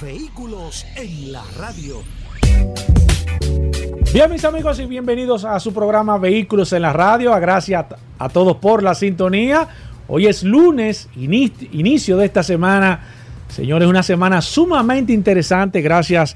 Vehículos en la radio. Bien, mis amigos, y bienvenidos a su programa Vehículos en la Radio. Gracias a, todos por la sintonía. Hoy es lunes, inicio de esta semana. Señores, una semana sumamente interesante. Gracias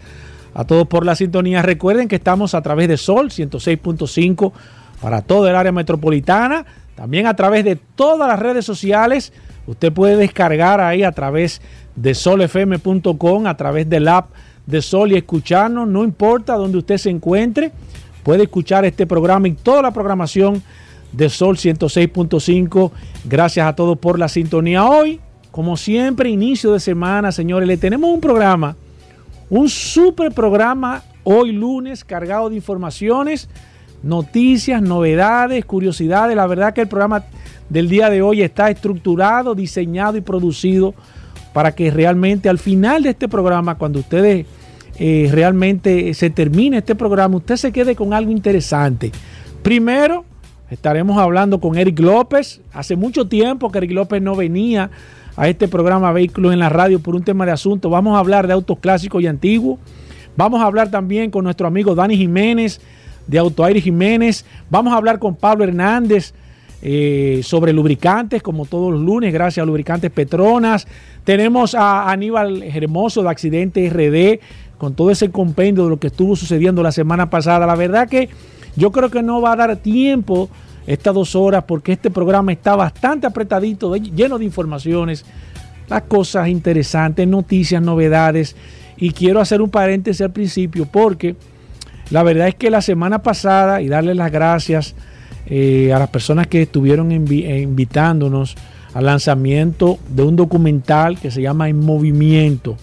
a todos por la sintonía. Recuerden que estamos a través de Sol 106.5 para todo el área metropolitana. También a través de todas las redes sociales. Usted puede descargar ahí a través de solfm.com, a través del app de Sol y escucharnos. No importa donde usted se encuentre, puede escuchar este programa y toda la programación de Sol 106.5. Gracias a todos por la sintonía. Hoy, como siempre, inicio de semana, señores, le tenemos un programa, un super programa hoy lunes cargado de informaciones noticias, novedades, curiosidades. La verdad que el programa del día de hoy está estructurado, diseñado y producido para que realmente al final de este programa, cuando ustedes eh, realmente se termine este programa, usted se quede con algo interesante. Primero, estaremos hablando con Eric López. Hace mucho tiempo que Eric López no venía a este programa Vehículos en la Radio por un tema de asunto. Vamos a hablar de autos clásicos y antiguos. Vamos a hablar también con nuestro amigo Dani Jiménez de Autoaire Jiménez. Vamos a hablar con Pablo Hernández eh, sobre lubricantes, como todos los lunes, gracias a Lubricantes Petronas. Tenemos a Aníbal Hermoso de Accidente RD, con todo ese compendio de lo que estuvo sucediendo la semana pasada. La verdad que yo creo que no va a dar tiempo estas dos horas porque este programa está bastante apretadito, lleno de informaciones, las cosas interesantes, noticias, novedades. Y quiero hacer un paréntesis al principio porque la verdad es que la semana pasada, y darle las gracias eh, a las personas que estuvieron eh, invitándonos al lanzamiento de un documental que se llama En Movimiento.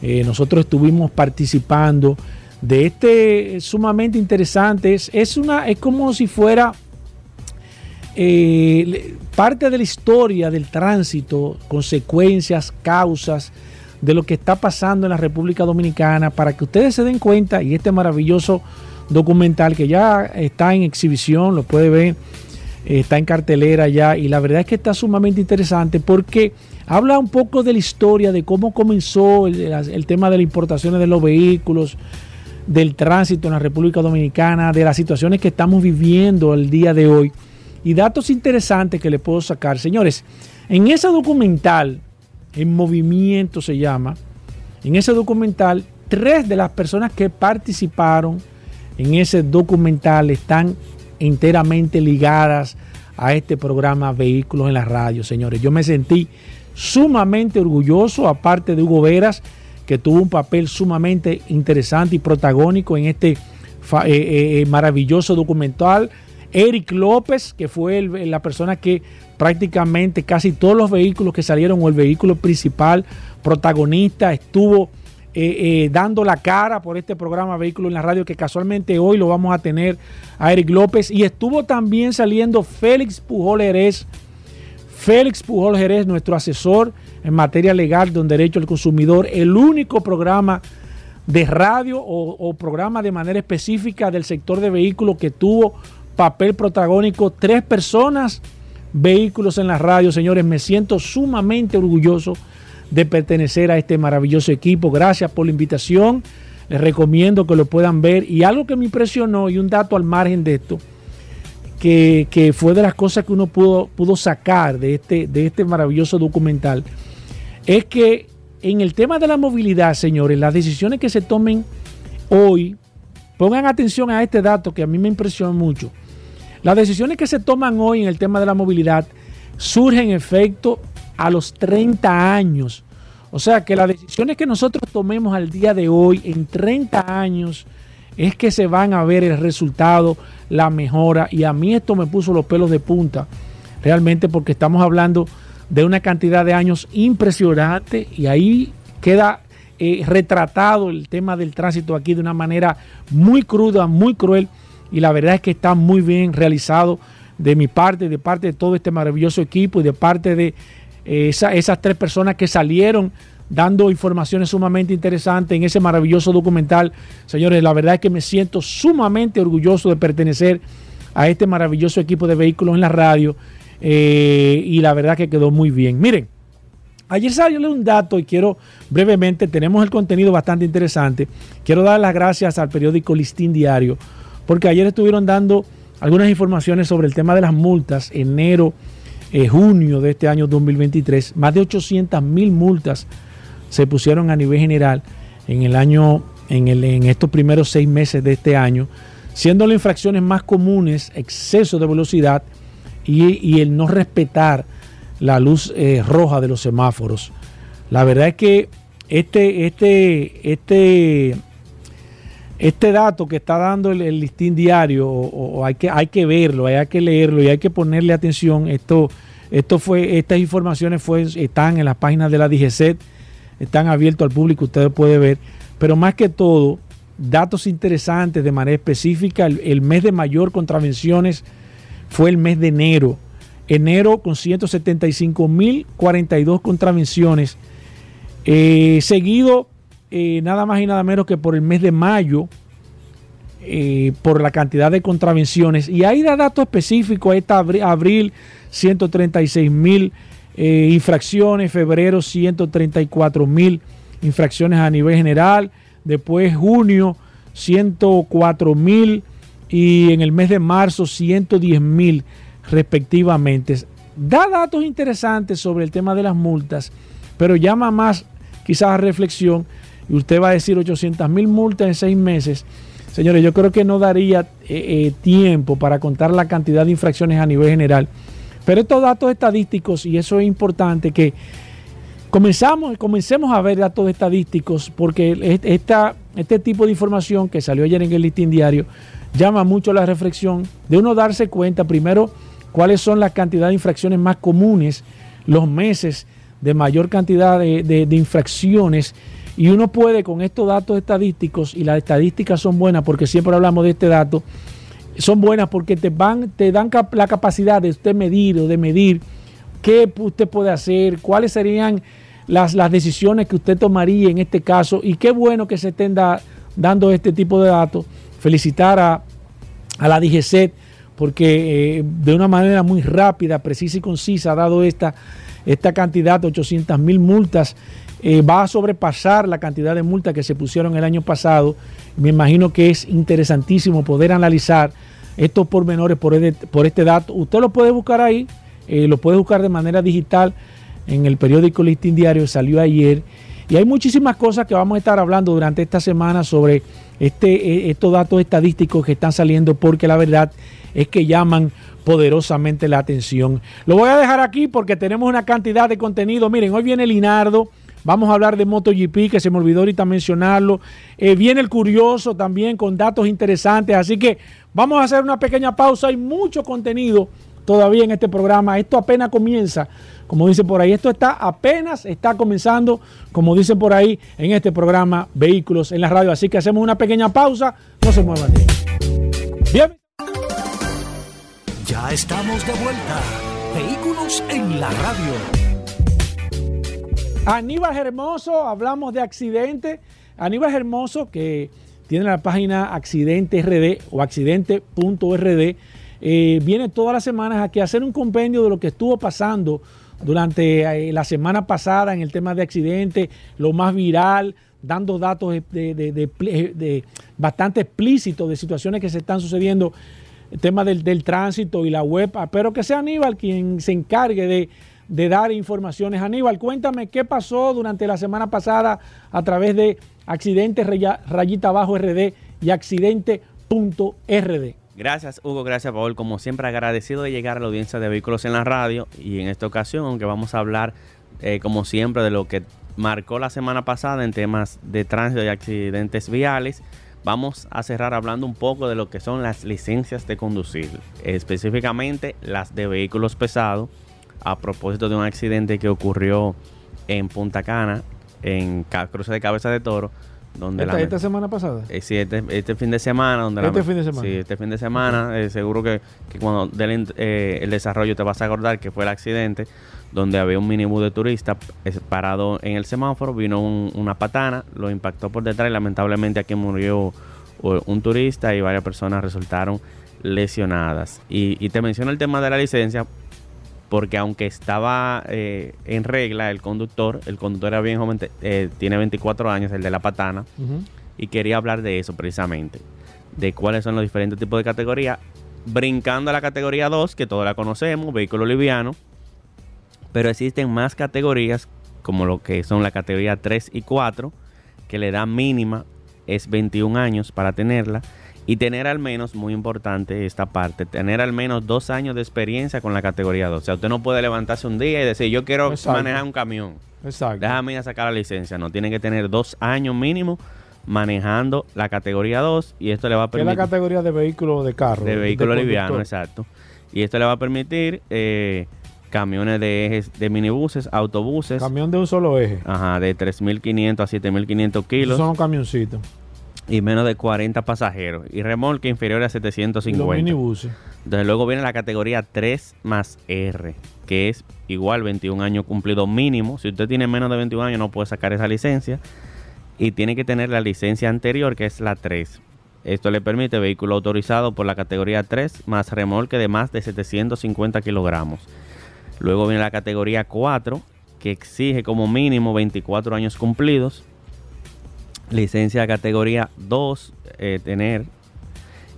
Eh, nosotros estuvimos participando de este sumamente interesante. Es, una, es como si fuera parte de la historia del tránsito, consecuencias, causas de lo que está pasando en la República Dominicana para que ustedes se den cuenta y este maravilloso documental que ya está en exhibición, lo puede ver, está en cartelera ya y la verdad es que está sumamente interesante porque habla un poco de la historia, de cómo comenzó el, tema de las importaciones de los vehículos, del tránsito en la República Dominicana, de las situaciones que estamos viviendo el día de hoy y datos interesantes que le puedo sacar. Señores, en ese documental en movimiento se llama. En ese documental, tres de las personas que participaron en ese documental están enteramente ligadas a este programa Vehículos en la Radio, señores. Yo me sentí sumamente orgulloso, aparte de Hugo Veras, que tuvo un papel sumamente interesante y protagónico en este eh, eh, eh, maravilloso documental. Eric López, que fue la persona que prácticamente casi todos los vehículos que salieron o el vehículo principal protagonista estuvo eh, eh, dando la cara por este programa Vehículos en la Radio que casualmente hoy lo vamos a tener a Eric López y estuvo también saliendo Félix Pujol Jerez. Félix Pujol Jerez, nuestro asesor en materia legal de un derecho al consumidor, el único programa de radio o, o programa de manera específica del sector de vehículos que tuvo papel protagónico, tres personas vehículos en la radio, señores. Me siento sumamente orgulloso de pertenecer a este maravilloso equipo. Gracias por la invitación. Les recomiendo que lo puedan ver. Y algo que me impresionó y un dato al margen de esto, que, fue de las cosas que uno pudo, pudo sacar de este, de este maravilloso documental, es que en el tema de la movilidad, señores, las decisiones que se tomen hoy, pongan atención a este dato que a mí me impresionó mucho. Las decisiones que se toman hoy en el tema de la movilidad surgen en efecto a los 30 años. O sea que las decisiones que nosotros tomemos al día de hoy, en 30 años, es que se van a ver el resultado, la mejora. Y a mí esto me puso los pelos de punta, realmente porque estamos hablando de una cantidad de años impresionante y ahí queda eh, retratado el tema del tránsito aquí de una manera muy cruda, muy cruel, y la verdad es que está muy bien realizado de mi parte, de parte de todo este maravilloso equipo y de parte de esas tres personas que salieron dando informaciones sumamente interesantes en ese maravilloso documental. Señores, la verdad es que me siento sumamente orgulloso de pertenecer a este maravilloso equipo de vehículos en la radio eh, y la verdad que quedó muy bien. Miren, ayer salió un dato y quiero brevemente, tenemos el contenido bastante interesante. Quiero dar las gracias al periódico Listín Diario porque ayer estuvieron dando algunas informaciones sobre el tema de las multas, enero, eh, junio de este año 2023, más de 800 mil multas se pusieron a nivel general en el año, en, el, en estos primeros seis meses de este año, siendo las infracciones más comunes exceso de velocidad y, el no respetar la luz eh, roja de los semáforos. La verdad es que este, este, este este dato que está dando el, listín diario, o, hay, que, hay que verlo, hay que leerlo y hay que ponerle atención. Esto, esto fue, estas informaciones fue, están en las páginas de la DGCET, están abiertos al público, ustedes pueden ver. Pero más que todo, datos interesantes de manera específica. El, mes de mayor contravenciones fue el mes de enero. Enero con 175.042 contravenciones. Eh, seguido eh, nada más y nada menos que por el mes de mayo, eh, por la cantidad de contravenciones. Y ahí da datos específicos, ahí está abril, 136 mil eh, infracciones, febrero 134 mil infracciones a nivel general, después junio 104 mil y en el mes de marzo 110 mil respectivamente. Da datos interesantes sobre el tema de las multas, pero llama más quizás a reflexión y usted va a decir 800 mil multas en seis meses, señores, yo creo que no daría eh, eh, tiempo para contar la cantidad de infracciones a nivel general. Pero estos datos estadísticos, y eso es importante, que comenzamos, comencemos a ver datos estadísticos, porque esta, este tipo de información que salió ayer en el listín diario llama mucho la reflexión de uno darse cuenta, primero, cuáles son las cantidades de infracciones más comunes, los meses de mayor cantidad de infracciones y uno puede con estos datos estadísticos, y las estadísticas son buenas porque siempre hablamos de este dato, son buenas porque te, van, te dan la capacidad de usted medir o de medir qué usted puede hacer, cuáles serían las, las decisiones que usted tomaría en este caso. Y qué bueno que se estén dando este tipo de datos. Felicitar a, la DGCET porque eh, de una manera muy rápida, precisa y concisa ha dado esta, esta cantidad de 800 mil multas eh, va a sobrepasar la cantidad de multas que se pusieron el año pasado. Me imagino que es interesantísimo poder analizar estos pormenores por este, dato. Usted lo puede buscar ahí, eh, lo puede buscar de manera digital en el periódico Listín Diario, salió ayer. Y hay muchísimas cosas que vamos a estar hablando durante esta semana sobre este, eh, estos datos estadísticos que están saliendo, porque la verdad es que llaman poderosamente la atención. Lo voy a dejar aquí porque tenemos una cantidad de contenido. Miren, hoy viene Linardo Vamos a hablar de MotoGP, que se me olvidó ahorita mencionarlo. Eh, viene el curioso también con datos interesantes. Así que vamos a hacer una pequeña pausa. Hay mucho contenido todavía en este programa. Esto apenas comienza. Como dicen por ahí, esto está apenas está comenzando, como dicen por ahí, en este programa Vehículos en la Radio. Así que hacemos una pequeña pausa. No se muevan Bien. Ya estamos de vuelta. Vehículos en la Radio. Aníbal Hermoso, hablamos de accidente. Aníbal Hermoso, que tiene la página Accidente RD o accidente.rd, eh, viene todas las semanas aquí a hacer un compendio de lo que estuvo pasando durante eh, la semana pasada en el tema de accidentes, lo más viral, dando datos de, bastante explícitos de situaciones que se están sucediendo, el tema del, del tránsito y la web. Pero que sea Aníbal quien se encargue de de dar informaciones. Aníbal, cuéntame qué pasó durante la semana pasada a través de Accidente Rayita Bajo RD y Accidente.rd. Gracias Hugo, gracias Paul. Como siempre agradecido de llegar a la audiencia de vehículos en la radio y en esta ocasión, aunque vamos a hablar eh, como siempre de lo que marcó la semana pasada en temas de tránsito y accidentes viales, vamos a cerrar hablando un poco de lo que son las licencias de conducir, específicamente las de vehículos pesados a propósito de un accidente que ocurrió en Punta Cana en Cruce de Cabeza de Toro, donde ¿Esta, la- esta semana pasada? eh, sí, este, este fin de semana. Donde Este la- fin de semana. Sí, este fin de semana. eh, seguro que, que cuando den eh, el desarrollo te vas a acordar que fue el accidente donde había un minibús de turistas parado en el semáforo. Vino un- una patana, lo impactó por detrás y lamentablemente aquí murió un turista y varias personas resultaron lesionadas. Y, y te menciono el tema de la licencia porque aunque estaba eh, en regla el conductor, el conductor era bien joven, eh, tiene 24 años, el de la patana y quería hablar de eso precisamente, de cuáles son los diferentes tipos de categorías, brincando a la categoría 2, que todos la conocemos, vehículo liviano, pero existen más categorías, como lo que son la categoría 3 y 4, que le da mínima, es 21 años para tenerla, y tener al menos, muy importante esta parte, tener al menos dos años de experiencia con la categoría 2. O sea, usted no puede levantarse un día y decir, yo quiero Exacto. manejar un camión. Exacto. Déjame ir a sacar la licencia. No, tiene que tener dos años mínimo manejando la categoría 2 y esto le va a ¿Qué es la permitir... categoría de vehículo de carro? de vehículo conductor. liviano, exacto. Y esto le va a permitir eh, camiones de ejes, de minibuses, autobuses, Camión de un solo eje. ajá, de 3.500 a 7.500 Esos kilos son camioncitos. Y menos de 40 pasajeros. Y remolque inferior a Y los 750. minibuses. Entonces luego viene la categoría 3 más R, que es igual 21 años cumplido mínimo. Si usted tiene menos de 21 años no puede sacar esa licencia. Y tiene que tener la licencia anterior, que es la 3. Esto le permite vehículo autorizado por la categoría 3 más remolque de más de 750 kilogramos. Luego viene la categoría 4, que exige como mínimo 24 años cumplidos. Licencia categoría 2, eh, tener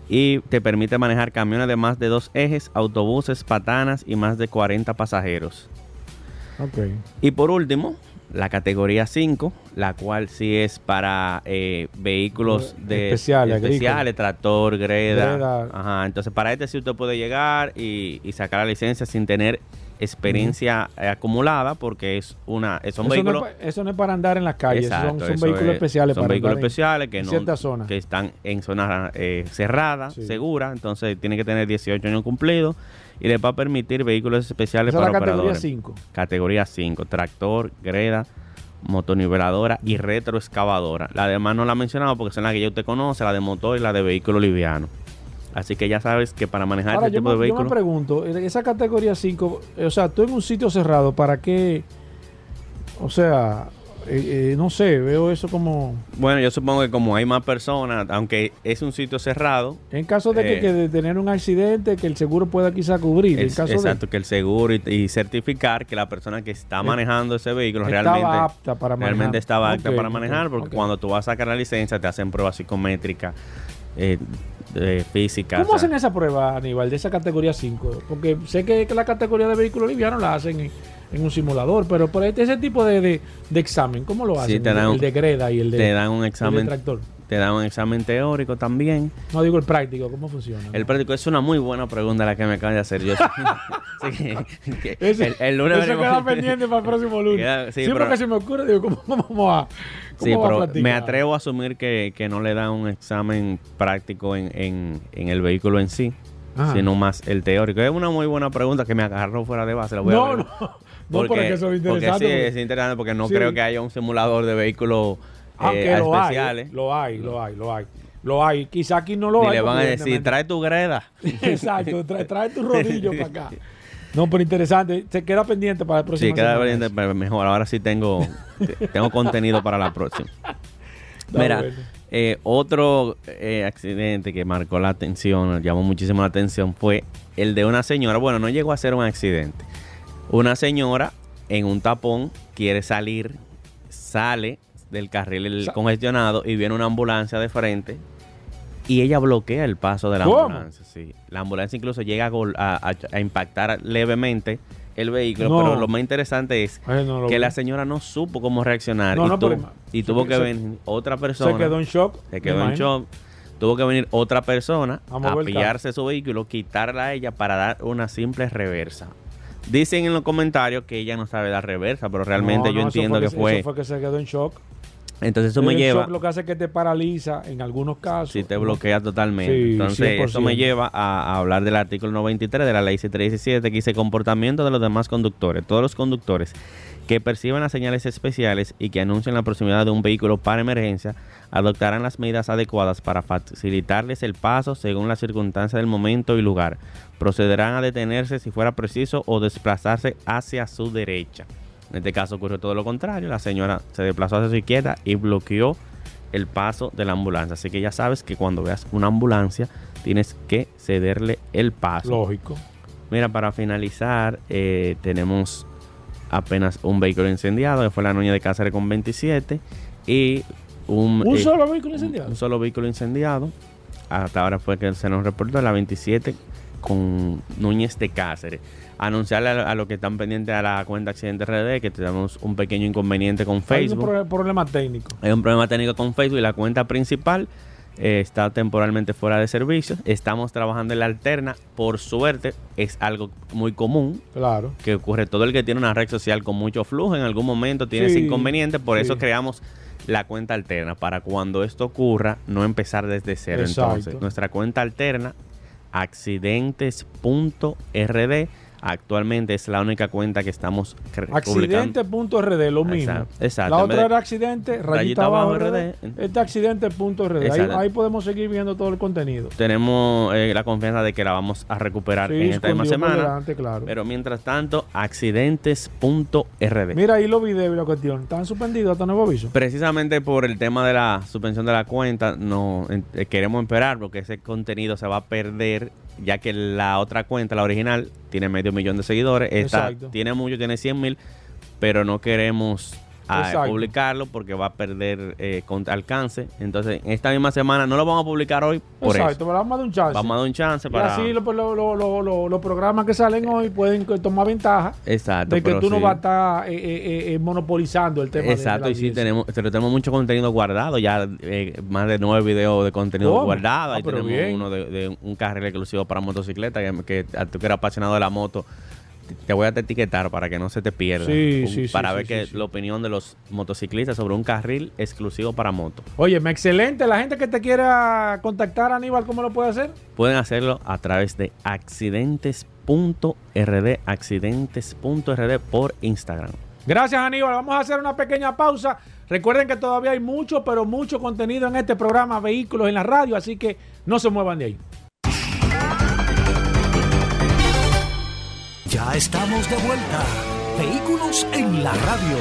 y te permite manejar camiones de más de dos ejes, autobuses, patanas y más de 40 pasajeros. Ok. Y por último, la categoría 5, la cual sí es para eh, vehículos de Especiales, especiales, tractor, greda. Greda. Ajá, entonces para este sí usted puede llegar y, y sacar la licencia sin tener experiencia eh, acumulada porque es una es un eso, vehículo no es, pa- eso no es para andar en las calles. son- Exacto, son eso vehículos es- especiales son para vehículos andar en- especiales que en no ciertas zonas. que están en zonas eh, cerradas, Sí. seguras, entonces tiene que tener 18 años cumplidos y les va a permitir vehículos especiales Esa para la categoría operadores. 5. Categoría 5, tractor, greda, motoniveladora y retroexcavadora. La demás no la he mencionado porque son las que ya usted conoce, la de motor y la de vehículo liviano. Así que ya sabes que para manejar Ahora, este tipo me, de yo me vehículos... pregunto, en esa categoría 5, o sea, tú en un sitio cerrado, ¿para qué? O sea, eh, eh, no sé, veo eso como... Bueno, yo supongo que como hay más personas, aunque es un sitio cerrado, En caso de que, Eh, que de tener un accidente, que el seguro pueda quizá cubrir. En Es- caso exacto, que el seguro y, y certificar que la persona que está Eh, manejando ese vehículo estaba realmente, apta para manejar. realmente estaba apta para manejar, porque cuando tú vas a sacar la licencia te hacen pruebas psicométricas, eh, físicas. ¿Cómo o sea, hacen esa prueba, Aníbal, de esa categoría 5? Porque sé que, la categoría de vehículos livianos la hacen en, en un simulador, pero por este- ese tipo de, de- de examen, ¿cómo lo Sí, hacen? te el, dan el de greda y el de, te dan un el de examen, tractor. Te dan un examen teórico también. No digo el práctico, ¿cómo funciona? El práctico es una muy buena pregunta la que me acabas de hacer. Yo sí, que- que Ese- el, el lunes eso queda pendiente para el próximo lunes. Queda- sí, sí, pero- porque se me ocurre, digo, ¿cómo, cómo vamos a, cómo Sí, vamos a pero practicar? me atrevo a asumir que, que no le dan un examen práctico en, en- en el vehículo en sí, Ajá. sino más el teórico. Es una muy buena pregunta que me agarró fuera de base. la voy a No, ver. no, no, Porque, porque eso es porque interesante. sí, porque- es interesante porque no Sí. creo que haya un simulador de vehículos eh, Aunque lo hay, lo hay, lo hay, lo hay. Lo hay. Quizá aquí no lo y hay. le van a decir, trae tu greda. Exacto, trae, trae tu rodillo para acá. No, pero interesante. Se queda pendiente para el próximo. Sí, queda pendiente, pero mejor. Ahora sí tengo, tengo contenido para la próxima. Mira, bueno. eh, otro eh, accidente que marcó la atención, llamó muchísimo la atención, fue el de una señora. Bueno, no llegó a ser un accidente. Una señora en un tapón quiere salir, sale del carril el congestionado y viene una ambulancia de frente y ella bloquea el paso de la ¿Cómo? ambulancia. Sí. La ambulancia incluso llega a, gol- a- a- a impactar levemente el vehículo, No. pero lo más interesante es Ay, no lo que vi. la señora no supo cómo reaccionar No, y, no, tu- pero- y tuvo se- que venir otra persona. Se quedó en shock. se quedó en shock. Tuvo que venir otra persona A pillarse su vehículo, quitarla a ella para dar una simple reversa. Dicen en los comentarios que ella no sabe dar reversa, pero realmente yo entiendo que Eso fue. fue que se quedó en shock. Entonces eso me el lleva, shock lo que hace es que te paraliza en algunos casos. si te bloquea totalmente. Sí, Entonces eso 100%. me lleva a, a hablar del artículo 93 de la ley 717 que dice comportamiento de los demás conductores. Todos los conductores que perciban las señales especiales y que anuncien la proximidad de un vehículo para emergencia adoptarán las medidas adecuadas para facilitarles el paso según las circunstancias del momento y lugar. Procederán a detenerse si fuera preciso o desplazarse hacia su derecha. En este caso ocurrió todo lo contrario. La señora se desplazó hacia su izquierda y bloqueó el paso de la ambulancia. Así que ya sabes que cuando veas una ambulancia tienes que cederle el paso. Lógico. Mira, para finalizar, eh, tenemos apenas un vehículo incendiado, que fue la Noña de Cáceres con 27 y un, ¿Un eh, solo vehículo incendiado? un solo vehículo incendiado. Hasta ahora fue que se nos reportó la 27 con Núñez de Cáceres. Anunciarle a, los que están pendientes a la cuenta Accidente RD que tenemos un pequeño inconveniente con Hay un Facebook. pro- problema técnico. Hay un problema técnico con Facebook y la cuenta principal eh, está temporalmente fuera de servicio. Estamos trabajando en la alterna. Por suerte, es algo muy común Claro. que ocurre. Todo el que tiene una red social con mucho flujo en algún momento tiene ese inconveniente. Por sí. eso creamos la cuenta alterna para cuando esto ocurra no empezar desde cero. Exacto. Entonces, nuestra cuenta alterna, accidentes.rd, actualmente es la única cuenta que estamos. Accidente.rd, lo mismo. Exacto, exacto. La otra era accidente, rayita, rayita abajo RD. Este accidente.rd. Ahí, ahí podemos seguir viendo todo el contenido. Tenemos eh, la confianza de que la vamos a recuperar Sí, en esta misma semana. delante, claro. Pero mientras tanto, accidentes.rd. Mira ahí los videos y la cuestión. Están suspendidos hasta nuevo aviso. Precisamente por el tema de la suspensión de la cuenta, no eh, queremos esperar porque ese contenido se va a perder, ya que la otra cuenta, la original, tiene medio millón de seguidores. Exacto. tiene mucho, tiene 100 mil, pero no queremos Exacto. publicarlo porque va a perder eh, con- alcance. Entonces, en esta misma semana no lo vamos a publicar hoy por Exacto, eso. pero vamos a dar un chance. Vamos a dar un chance y para... así lo- lo- lo- lo- los programas que salen hoy pueden tomar ventaja Exacto. de que tú no vas a estar eh, eh, eh, monopolizando el tema. de- de Exacto, y sí, tenemos, pero tenemos mucho contenido guardado, ya eh, más de nueve videos de contenido ¿Cómo? guardado. Ah, Ahí tenemos bien. uno de, de un carril exclusivo para motocicleta, que, que a tú que eres apasionado de la moto, te- voy a etiquetar para que no se te pierda. Sí, sí, sí, Para sí, ver que la opinión de los motociclistas sobre un carril exclusivo para moto. Oye, excelente. La gente que te quiera contactar, Aníbal, ¿cómo lo puede hacer? Pueden hacerlo a través de accidentes.rd, accidentes.rd por Instagram. Gracias, Aníbal. Vamos a hacer una pequeña pausa. Recuerden que todavía hay mucho, pero mucho contenido en este programa Vehículos en la Radio, así que no se muevan de ahí. Ya estamos de vuelta. Vehículos en la radio.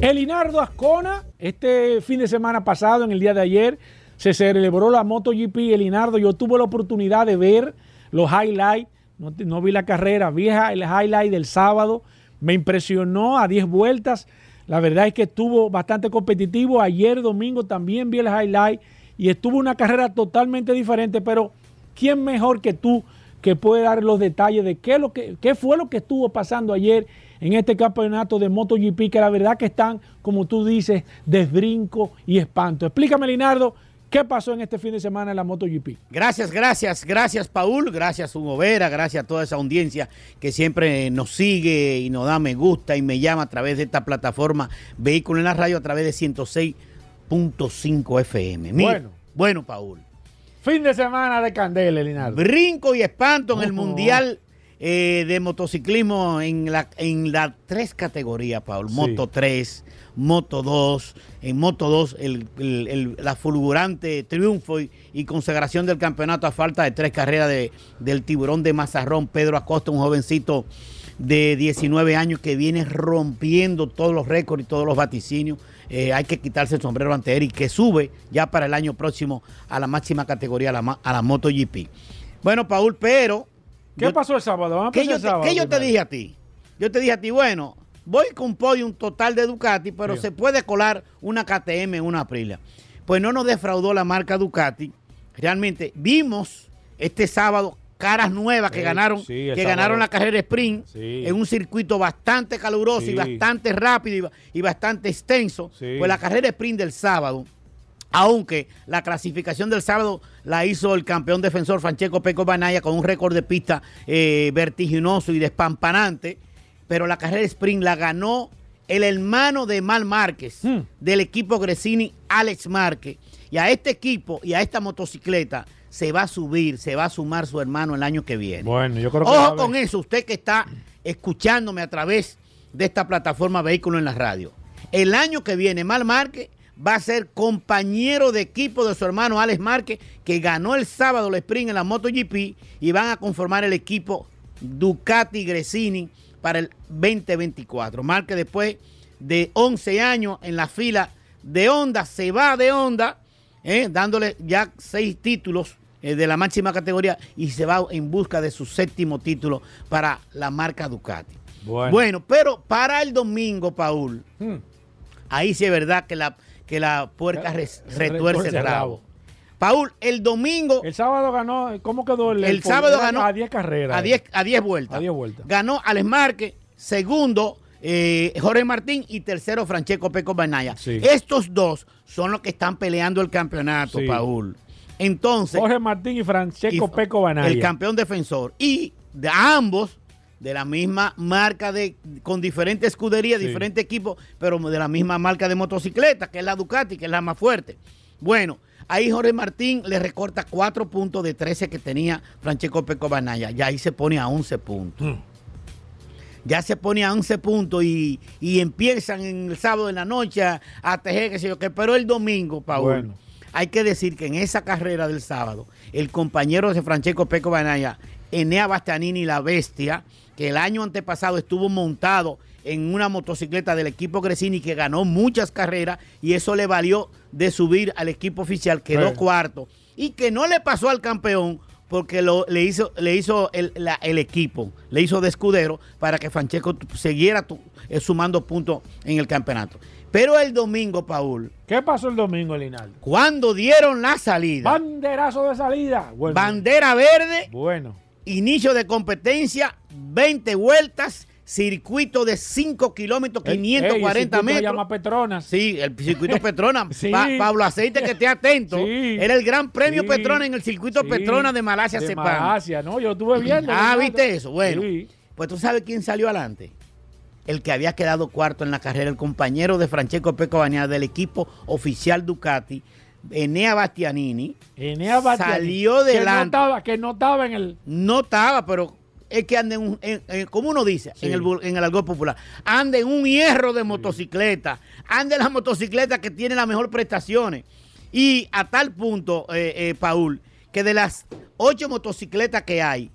Elinardo Ascona, este fin de semana pasado, en el día de ayer, se celebró la MotoGP Elinardo. Yo tuve la oportunidad de ver los highlights, no, no vi la carrera, vi el highlight del sábado, me impresionó a 10 vueltas. La verdad es que estuvo bastante competitivo. Ayer domingo también vi el highlight y estuvo una carrera totalmente diferente, pero ¿quién mejor que tú que puede dar los detalles de qué, lo que, qué fue lo que estuvo pasando ayer en este campeonato de MotoGP, que la verdad que están, como tú dices, desbrinco y espanto. Explícame, Linardo, qué pasó en este fin de semana en la MotoGP. Gracias, gracias, gracias Paul, gracias Hugo Vera, gracias a toda esa audiencia que siempre nos sigue y nos da me gusta y me llama a través de esta plataforma Vehículo en la Radio a través de 106.5 FM. Mira, Bueno. bueno Paul, Fin de semana de Candela, Linardo. brinco y espanto en el Ujú. Mundial eh, de Motociclismo en la en las tres categorías, Paul. Sí. Moto 3, Moto 2. En Moto 2, el, el- el- la fulgurante triunfo y, y consagración del campeonato a falta de tres carreras de- del tiburón de Mazarrón, Pedro Acosta, un jovencito de 19 años que viene rompiendo todos los récords y todos los vaticinios. Eh, hay que quitarse el sombrero ante él y que sube ya para el año próximo a la máxima categoría, a la, a la MotoGP. Bueno, Paul, pero... ¿Qué yo- pasó el sábado? Vamos ¿Qué yo, el sábado te, qué yo te dije a ti? Yo te dije a ti, bueno, voy con podium total de Ducati, pero se puede colar una KTM en una Aprilia. Pues no nos defraudó la marca Ducati. Realmente vimos este sábado caras nuevas que Sí, ganaron, sí, que sábado. ganaron la carrera sprint Sí. en un circuito bastante caluroso y bastante rápido y y, bastante extenso. Pues la carrera sprint del sábado aunque la clasificación del sábado la hizo el campeón defensor Francesco Peco Banaya con un récord de pista eh, vertiginoso y despampanante, pero la carrera sprint la ganó el hermano de Mal Márquez Hmm. del equipo Gresini, Alex Márquez. Y a este equipo y a esta motocicleta se va a subir, se va a sumar su hermano el año que viene. Bueno, yo creo que Ojo con eso, usted que está escuchándome a través de esta plataforma Vehículo en la Radio. El año que viene, Mal Márquez va a ser compañero de equipo de su hermano Alex Márquez, que ganó el sábado el sprint en la MotoGP y van a conformar el equipo Ducati Gresini para el 2024. Márquez después de 11 años en la fila de Honda, se va de Honda, eh, dándole ya seis títulos eh, de la máxima categoría y se va en busca de su séptimo título para la marca Ducati. Bueno, pero para el domingo, Paul, Hmm. ahí sí es verdad que la, que la puerca retuerce el rabo. Paul, el domingo, El sábado ganó, ¿cómo quedó el el sábado ganó a 10 carreras? a 10 a 10 vueltas. A 10 vueltas. Ganó Alex Márquez, segundo eh, Jorge Martín y tercero Francesco Peco Banaya. Sí. Estos dos son los que están peleando el campeonato, Sí. Paul. Entonces, Jorge Martín y Francesco y- Peco Banaya. el campeón defensor. Y de ambos, de la misma marca, de con diferentes escuderías, Sí. diferentes equipos, pero de la misma marca de motocicleta, que es la Ducati, que es la más fuerte. Bueno, ahí Jorge Martín le recorta 4 puntos de 13 que tenía Francesco Peco Banaya. Ya ahí se pone a 11 puntos. Mm. Ya se pone a 11 puntos y, y empiezan en el sábado en la noche a, a tejer, qué sé yo qué. Pero el domingo, Paul, Bueno. hay que decir que en esa carrera del sábado, el compañero de Francesco Peco Banaya, Enea Bastianini, la bestia, que el año antepasado estuvo montado en una motocicleta del equipo Gresini que ganó muchas carreras y eso le valió de subir al equipo oficial, quedó Sí. cuarto y que no le pasó al campeón porque lo, le hizo, le hizo el, la- el equipo, le hizo de escudero para que Francesco siguiera tu- eh, sumando puntos en el campeonato. Pero el domingo, Paul, ¿Qué pasó el domingo, Linaldo? cuando dieron la salida, Banderazo de salida. Bueno. bandera verde, bueno. Inicio de competencia, 20 vueltas, circuito de 5 kilómetros, Ey, 540 ey, el circuito se metros. llama Petronas. Sí, el circuito Petrona. Sí. Pa- Pablo Aceite, que esté atento. Sí. Era el gran premio Sí. Petrona en el circuito Sí. Petrona de Malasia De Sepang. Malasia, ¿no? Yo estuve viendo. Ah. ¿viste eso? Bueno, pues tú sabes quién salió adelante. El que había quedado cuarto en la carrera, el compañero de Francesco Peco Bañada del equipo oficial Ducati, Enea Bastianini. Enea Bastianini, Salió que no delante. estaba- Que no estaba en el. No estaba, pero es que anda en un, en- en- como uno dice Sí. en, el, en el argot popular, anda en un hierro de motocicleta, anda en la motocicleta que tiene las mejores prestaciones. Y a tal punto, eh, eh, Paul, que de las ocho motocicletas que hay,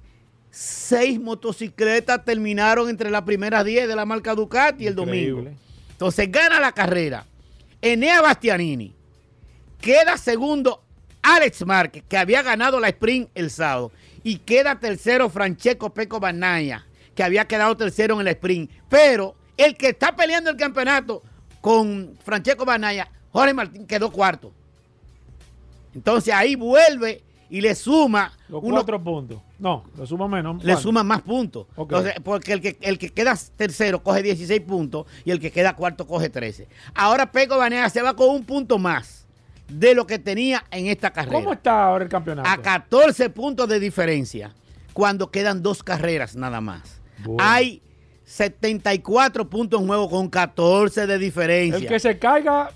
seis motocicletas terminaron entre las primeras diez de la marca Ducati el domingo. Increíble. Entonces gana la carrera. Enea Bastianini. Queda segundo Alex Márquez, que había ganado la sprint el sábado. Y queda tercero Francesco Peco Banaya, que había quedado tercero en el sprint. Pero el que está peleando el campeonato con Francesco Banaya, Jorge Martín, quedó cuarto. Entonces ahí vuelve y le suma Los unos cuatro puntos. No, lo suma menos. le suman más puntos. Entonces, porque el que, el que queda tercero coge 16 puntos y el que queda cuarto coge 13. Ahora Peco Banea se va con un punto más de lo que tenía en esta carrera. ¿Cómo está ahora el campeonato? A 14 puntos de diferencia cuando quedan dos carreras nada más. Bueno. Hay 74 puntos en juego con 14 de diferencia. El que se caiga,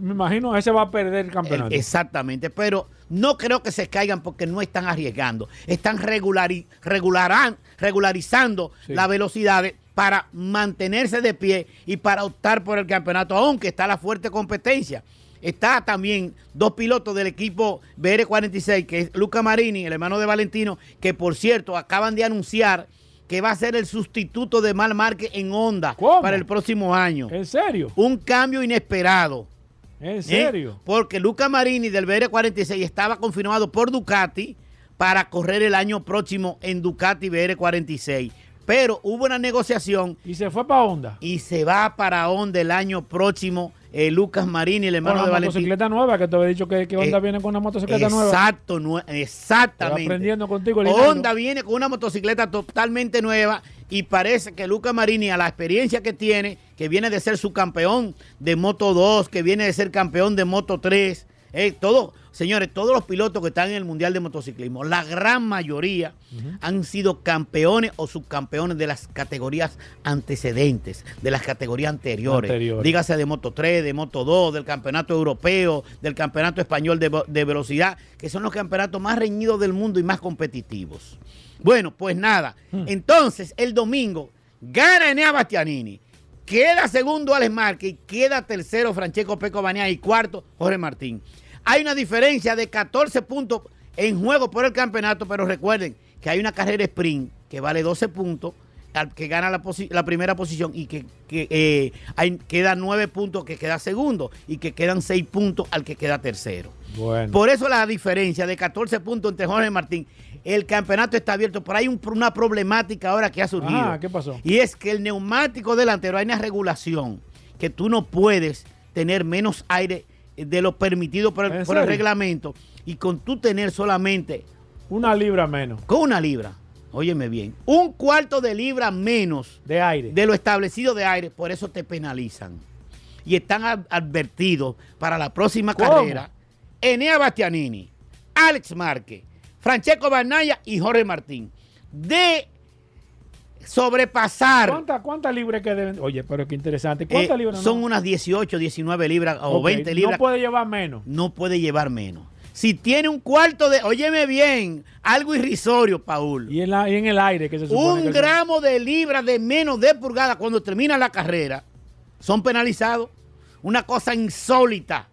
me imagino, ese va a perder el campeonato. exactamente, pero no creo que se caigan porque no están arriesgando. Están regulari- regularan- regularizando Sí. las velocidades para mantenerse de pie y para optar por el campeonato, aunque está la fuerte competencia. Está también dos pilotos del equipo BR46, que es Luca Marini, el hermano de Valentino, que por cierto acaban de anunciar que va a ser el sustituto de Mal Márquez en Honda ¿Cómo? para el próximo año. ¿En serio? Un cambio inesperado. ¿En ¿Eh? serio? Porque Luca Marini del BR46 estaba confirmado por Ducati para correr el año próximo en Ducati BR46. Pero hubo una negociación Y se fue para Honda. y se va para Honda el año próximo eh, Lucas Marini, el hermano de Valentín. motocicleta nueva, que te había dicho que, que Honda Eh, viene con una motocicleta nueva. Exacto, exactamente. aprendiendo contigo. Honda viene con una motocicleta totalmente nueva y parece que Luca Marini, a la experiencia que tiene, que viene de ser su campeón de Moto 2, que viene de ser campeón de Moto 3, eh, todo, señores, todos los pilotos que están en el Mundial de Motociclismo, la gran mayoría han sido campeones o subcampeones de las categorías antecedentes, de las categorías anteriores. Dígase de Moto 3, de Moto 2, del campeonato europeo, del campeonato español de, velocidad, que son los campeonatos más reñidos del mundo y más competitivos. Bueno, pues nada. Hmm. Entonces, el domingo, gana Enea Bastianini. Queda segundo Alex Márquez queda tercero Francesco Peco Bañá y cuarto Jorge Martín. Hay una diferencia de 14 puntos en juego por el campeonato, pero recuerden que hay una carrera sprint que vale 12 puntos al que gana la, la primera posición y que, eh, hay, queda 9 puntos que queda segundo y que quedan 6 puntos al que queda tercero. Por eso la diferencia de 14 puntos entre Jorge Martín. El campeonato está abierto, pero hay una problemática ahora que ha surgido. Ah, ¿qué pasó? Y es que el neumático delantero hay una regulación que tú no puedes tener menos aire de lo permitido por el, reglamento y con tú tener solamente una libra menos. Con una libra. Óyeme bien, un cuarto de libra menos de aire. De lo establecido de aire, por eso te penalizan. Y están advertidos para la próxima carrera Enea Bastianini, Alex Márquez, Francesco Banaya y Jorge Martín. De sobrepasar. ¿Cuántas cuánta libras que deben? Oye, pero qué interesante. ¿Cuántas eh, libras? Son unas 18, 19 libras o 20 libras. No puede llevar menos. No puede llevar menos. Si tiene un cuarto de, óyeme bien, algo irrisorio, Paul. Y en, la, y en el aire, que se supone Un gramo de libra de menos de pulgada cuando termina la carrera, son penalizados. Una cosa insólita.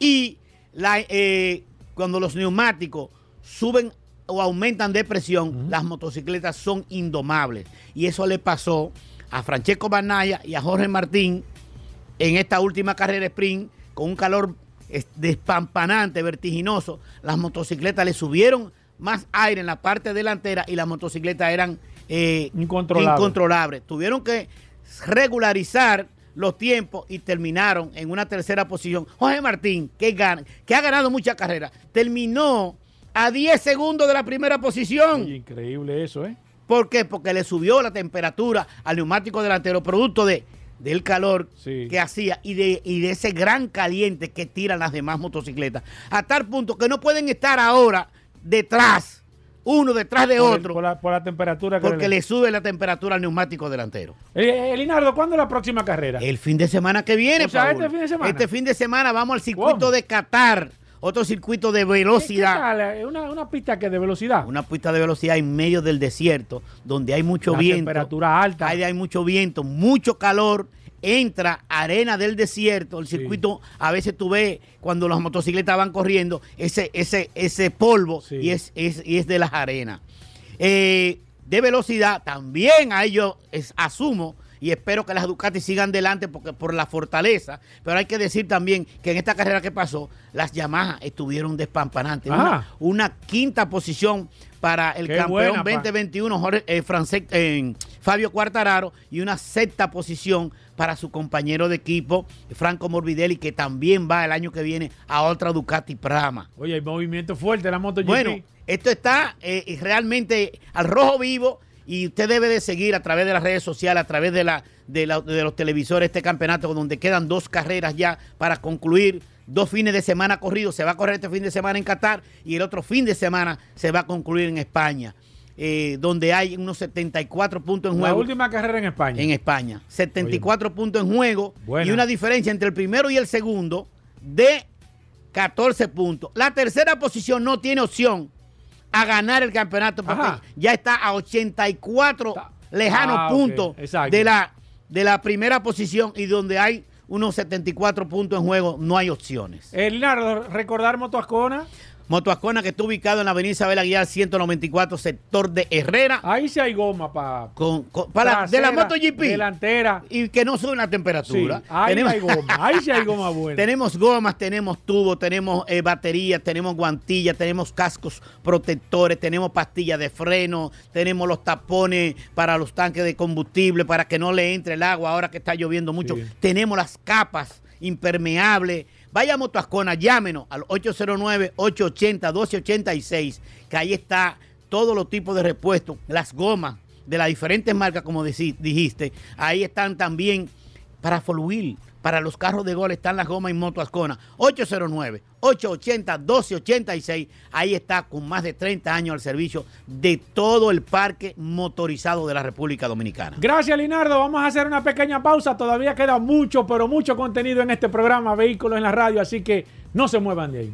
Y la, eh, cuando los neumáticos suben o aumentan de presión, las motocicletas son indomables. Y eso le pasó a Francesco Banaya y a Jorge Martín en esta última carrera sprint con un calor despampanante, vertiginoso. Las motocicletas le subieron más aire en la parte delantera y las motocicletas eran eh, incontrolables. Tuvieron que regularizar los tiempos y terminaron en una tercera posición. Jorge Martín, que, gana, que ha ganado muchas carreras, terminó a 10 segundos de la primera posición. increíble eso, ¿eh? ¿Por qué? Porque le subió la temperatura al neumático delantero, producto de, del calor que hacía y de, y de ese gran caliente que tiran las demás motocicletas. A tal punto que no pueden estar ahora detrás uno detrás de otro. por, la, temperatura. porque le... sube la temperatura al neumático delantero. Eh, Elinardo, ¿cuándo es la próxima carrera? El fin de semana que viene. O sea, este fin de semana. Este fin de semana vamos al circuito de Qatar. Otro circuito de velocidad. ¿Qué, Una, una, pista que de velocidad. Una pista de velocidad en medio del desierto, donde hay mucho viento. Temperatura alta. Hay, hay mucho viento, mucho calor entra arena del desierto, el circuito, a veces tú ves cuando las motocicletas van corriendo, ese, ese, ese polvo y, es, es, de las arenas. Eh, de velocidad, también a ellos asumo y espero que las Ducati sigan adelante porque por la fortaleza, pero hay que decir también que en esta carrera que pasó, las Yamaha estuvieron despampanantes. Una, quinta posición para el campeón 2021 Jorge, eh, Fabio Cuartararo y una sexta posición para su compañero de equipo, Franco Morbidelli, que también va el año que viene a otra Ducati Prama. Oye, hay movimiento fuerte la MotoGP. Bueno, esto está eh, realmente al rojo vivo y usted debe de seguir a través de las redes sociales, a través de, la, de, los televisores este campeonato, donde quedan dos carreras ya para concluir dos fines de semana corridos. Se va a correr este fin de semana en Qatar y el otro fin de semana se va a concluir en España. Eh, donde hay unos 74 puntos en juego. La última carrera en España. En España. 74 puntos en juego y una diferencia entre el primero y el segundo de 14 puntos. La tercera posición no tiene opción a ganar el campeonato porque ya está a 84 lejanos ah, puntos de, la, de la primera posición y donde hay unos 74 puntos en juego, no hay opciones. El recordar Motoascona. Motoascona que está ubicado en la avenida Isabel Aguilar 194, sector de Herrera. Ahí sí hay goma para para de la MotoGP. Delantera. Y que no sube la temperatura. ahí hay goma, ahí sí hay goma buena. tenemos gomas, tenemos tubos, tenemos eh, baterías, tenemos guantillas, tenemos cascos protectores, tenemos pastillas de freno, tenemos los tapones para los tanques de combustible para que no le entre el agua ahora que está lloviendo mucho. Tenemos las capas impermeables Vaya a Motoascona, llámenos al 809-880-1286, que ahí está todos los tipos de repuestos, las gomas de las diferentes marcas, como dijiste. Ahí están también para Foluil, para los carros de gol están las gomas en Moto Ascona. 809-880-1286. Ahí está con más de 30 años al servicio de todo el parque motorizado de la República Dominicana. Gracias, Linardo. Vamos a hacer una pequeña pausa. Todavía queda mucho, pero mucho contenido en este programa Vehículos en la Radio. Así que no se muevan de ahí.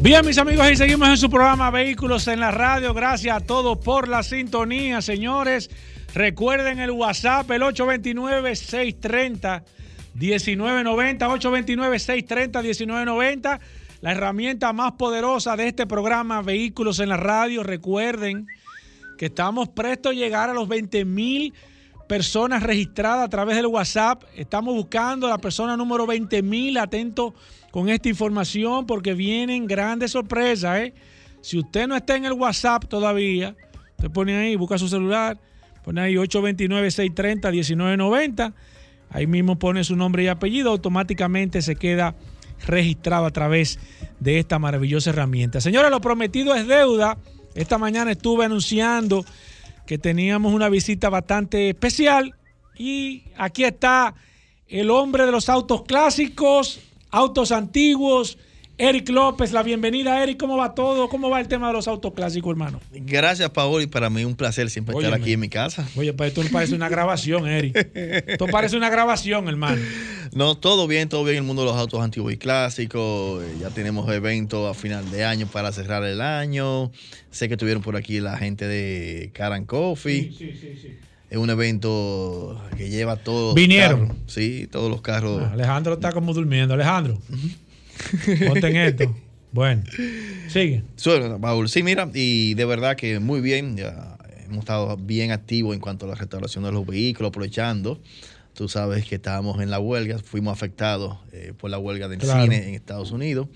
Bien, mis amigos, y seguimos en su programa Vehículos en la Radio. Gracias a todos por la sintonía, señores. Recuerden el WhatsApp, el 829-630. 1990, 829-630-1990, la herramienta más poderosa de este programa Vehículos en la Radio. Recuerden que estamos prestos a llegar a los 20 mil personas registradas a través del WhatsApp. Estamos buscando a la persona número 20 mil. Atento con esta información porque vienen grandes sorpresas. ¿eh? Si usted no está en el WhatsApp todavía, usted pone ahí, busca su celular, pone ahí 829-630-1990 Ahí mismo pone su nombre y apellido, automáticamente se queda registrado a través de esta maravillosa herramienta. Señores, lo prometido es deuda. Esta mañana estuve anunciando que teníamos una visita bastante especial y aquí está el hombre de los autos clásicos, autos antiguos, Eric López, la bienvenida, Eric. ¿Cómo va todo? ¿Cómo va el tema de los autos clásicos, hermano? Gracias, Paul, y para mí un placer siempre estar aquí en mi casa. Oye, pues esto parece una grabación, Eric. esto parece una grabación, hermano. No, todo bien, todo bien en el mundo de los autos antiguos y clásicos. Eh, ya tenemos eventos a final de año para cerrar el año. Sé que estuvieron por aquí la gente de Caran Coffee. Sí, sí, sí, sí. Es un evento que lleva todos. Vinieron. sí, todos los carros. Ah, Alejandro está como durmiendo. Alejandro. Ponte en esto. Bueno, sigue. Paul, sí, mira, y de verdad que muy bien. Ya hemos estado bien activos en cuanto a la restauración de los vehículos, aprovechando. Tú sabes que estábamos en la huelga, fuimos afectados eh, por la huelga del cine en Estados Unidos.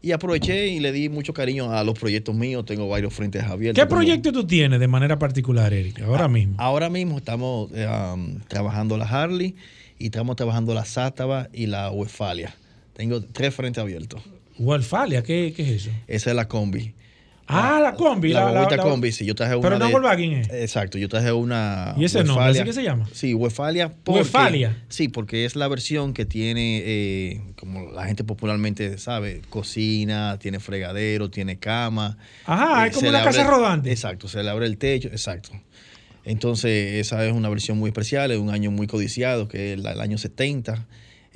Y aproveché y le di mucho cariño a los proyectos míos. Tengo varios frentes abiertos. ¿Qué proyecto tú tienes de manera particular, Eric? Ahora mismo. Ahora mismo estamos eh, trabajando la Harley y estamos trabajando la Sátava y la Westfalia. Tengo tres frentes abiertos. Westfalia, ¿qué, ¿qué, es eso? Esa es la combi. Ah, la combi. La, la, la combi, sí. Yo traje una. Pero no Volkswagen es. Exacto, yo traje una. ¿Y ese nombre? qué se llama? Sí, Westfalia. Westfalia. Sí, porque es la versión que tiene, eh, como la gente popularmente sabe, cocina, tiene fregadero, tiene cama. Ajá, eh, es como una casa rodante. Exacto, se le abre el techo, exacto. Entonces, esa es una versión muy especial, es un año muy codiciado, que es el año 70.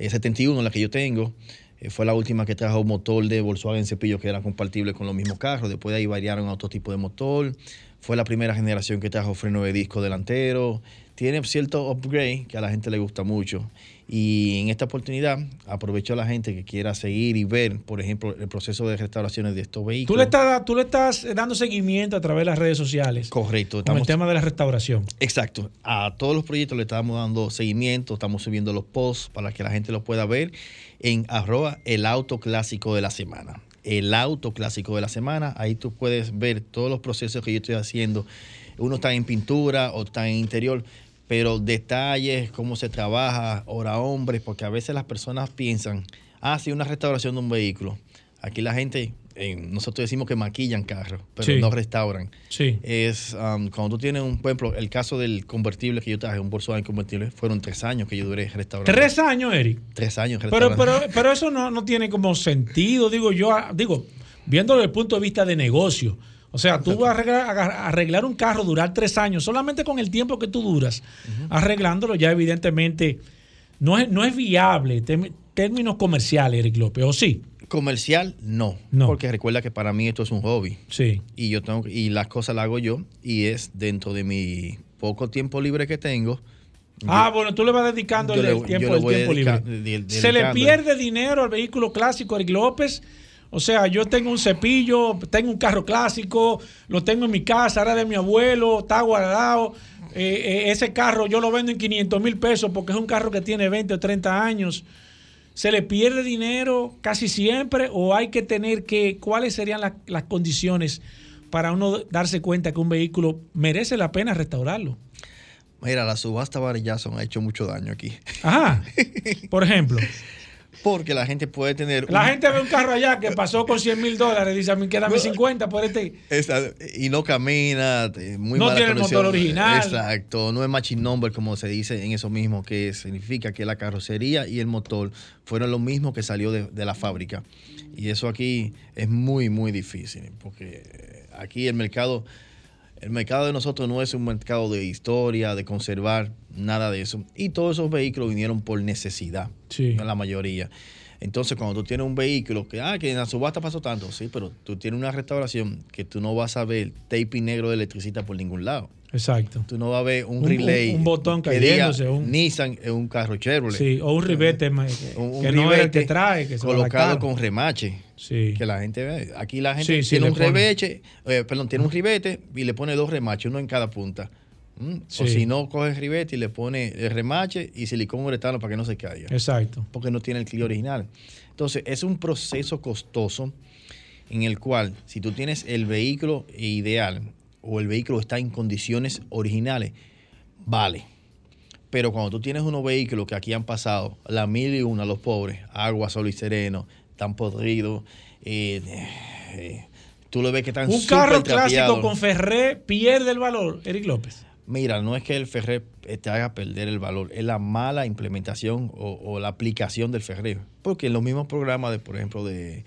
71, la que yo tengo, eh, fue la última que trajo motor de Volkswagen Cepillo que era compatible con los mismos carros. Después de ahí variaron a otro tipo de motor. Fue la primera generación que trajo freno de disco delantero. Tiene cierto upgrade que a la gente le gusta mucho. Y en esta oportunidad aprovecho a la gente que quiera seguir y ver, por ejemplo, el proceso de restauraciones de estos vehículos. Tú le estás, tú le estás dando seguimiento a través de las redes sociales. Correcto. con el tema de la restauración. Exacto. A todos los proyectos le estamos dando seguimiento, estamos subiendo los posts para que la gente los pueda ver en arroba el auto clásico de la semana. El auto clásico de la semana, ahí tú puedes ver todos los procesos que yo estoy haciendo. Uno está en pintura o está en interior, pero detalles, cómo se trabaja, hora hombres, porque a veces las personas piensan, ah, sí, una restauración de un vehículo. Aquí la gente, nosotros decimos que maquillan carros, pero no restauran. Sí. Es um, cuando tú tienes un, por ejemplo, el caso del convertible que yo traje, un Volkswagen convertible, fueron tres años que yo duré restaurando. ¿Tres años, Eric? Tres años restaurando. Pero, pero, pero eso no, no tiene como sentido, digo yo, ah, digo, viéndolo desde el punto de vista de negocio. O sea, tú vas a arreglar, un carro, durar tres años, solamente con el tiempo que tú duras arreglándolo, ya evidentemente no es, no es viable, términos comerciales, Eric López, ¿o sí? Comercial, no, no. Porque recuerda que para mí esto es un hobby. Sí. Y yo tengo y las cosas las hago yo y es dentro de mi poco tiempo libre que tengo. Ah, bueno, tú le vas dedicando el, tiempo, el tiempo libre. Se le pierde dinero al vehículo clásico, Eric López o sea, yo tengo un cepillo, tengo un carro clásico, lo tengo en mi casa, era de mi abuelo, está guardado. Eh, eh, ese carro yo lo vendo en 500 mil pesos porque es un carro que tiene 20 o 30 años. ¿Se le pierde dinero casi siempre o hay que tener que, cuáles serían las condiciones para uno darse cuenta que un vehículo merece la pena restaurarlo? Mira, la subasta varillason ha hecho mucho daño aquí. Ajá. Por ejemplo. Porque la gente puede tener. La gente ve un carro allá que pasó con 100 mil dólares, dice a mí quédame 50 por este. y no camina, muy No tiene el motor original. Exacto, no es matching number como se dice en eso mismo, que significa que la carrocería y el motor fueron lo mismo que salió de, de la fábrica. Y eso aquí es muy, muy difícil, porque aquí el mercado el mercado de nosotros no es un mercado de historia, de conservar, nada de eso. Y todos esos vehículos vinieron por necesidad, sí. la mayoría. Entonces, cuando tú tienes un vehículo que, ah, que en la subasta pasó tanto, sí, pero tú tienes una restauración que tú no vas a ver taping negro de electricista por ningún lado. Exacto. Tú no vas a ver un, Un- relay. un- un botón cayéndose, un- Nissan es un carro Chevrolet. Sí, o un ribete que, Un, que no es el que trae, que colocado con remache. Sí. Que la gente ve. Aquí la gente Sí, sí, tiene un rebeche, eh, perdón, tiene un ribete y le pone dos remaches, uno en cada punta. ¿Mm? O si no, coge el ribete y le pone el remache y silicón uretano para que no se caiga. Exacto. Porque no tiene el clip original. Entonces, es un proceso costoso en el cual, si tú tienes el vehículo ideal o el vehículo está en condiciones originales, vale. Pero cuando tú tienes unos vehículos que aquí han pasado la mil y una, los pobres, agua, sol y sereno, están podridos, eh, eh, tú lo ves que están Un carro clásico con Ferré pierde el valor, Eric López. Mira, no es que el Ferré te haga perder el valor, es la mala implementación o, o la aplicación del Ferré. Porque en los mismos programas de, por ejemplo, de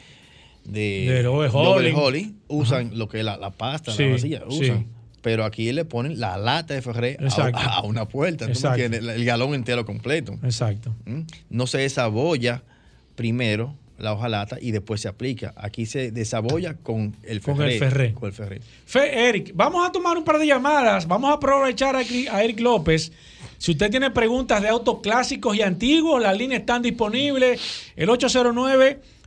de, De Holly. Holly, usan lo que es la, la pasta, Sí, la vasilla, sí. usan. Pero aquí le ponen la lata de Ferré a, una puerta, ¿tú me el galón entero completo. Exacto. ¿Mm? No se desabolla primero la hojalata y después se aplica. Aquí se desabolla con el Con Ferré. el Ferré. Con el Ferré. Fe- Eric, vamos a tomar un par de llamadas. Vamos a aprovechar a, Cri- a Eric López. Si usted tiene preguntas de autos clásicos y antiguos, las líneas están disponibles. El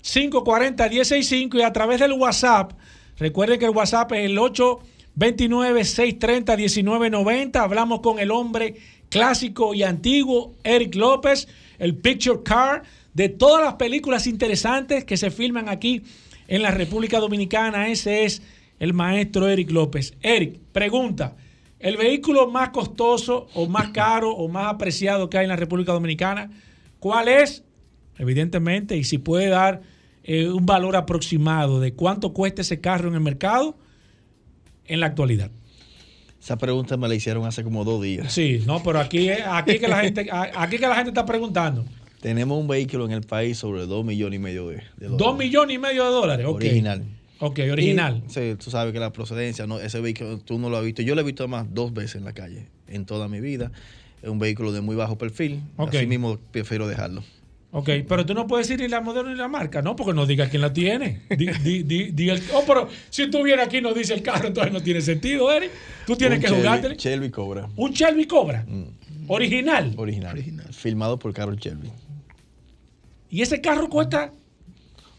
809-540-165 y a través del WhatsApp. Recuerden que el WhatsApp es el 829-630-1990. Hablamos con el hombre clásico y antiguo, Eric López, el Picture Car de todas las películas interesantes que se filman aquí en la República Dominicana. Ese es el maestro Eric López. Eric, pregunta, ¿el vehículo más costoso o más caro o más apreciado que hay en la República Dominicana? ¿Cuál es? Evidentemente, y si puede dar eh, un valor aproximado de cuánto cuesta ese carro en el mercado en la actualidad. Esa pregunta me la hicieron hace como dos días. Sí, no, pero aquí, aquí, que, la gente, aquí que la gente está preguntando. Tenemos un vehículo en el país sobre dos millones y medio de, de dólares. Dos millones y medio de dólares. ok. Original. Ok, original. Y, sí, tú sabes que la procedencia, no, ese vehículo tú no lo has visto. Yo lo he visto más dos veces en la calle en toda mi vida. Es un vehículo de muy bajo perfil. Ok. Así mismo prefiero dejarlo. Ok, pero tú no puedes decir ni la modelo ni la marca, ¿no? Porque no digas quién la tiene. Di, di- di- di el- oh, pero si tú vienes aquí y no dice el carro, entonces no tiene sentido, Eric. Tú tienes Un que Shelby- jugártela. Shelby Cobra. Un Shelby Cobra. Original. Original. Filmado por Carol Shelby. Y ese carro cuesta.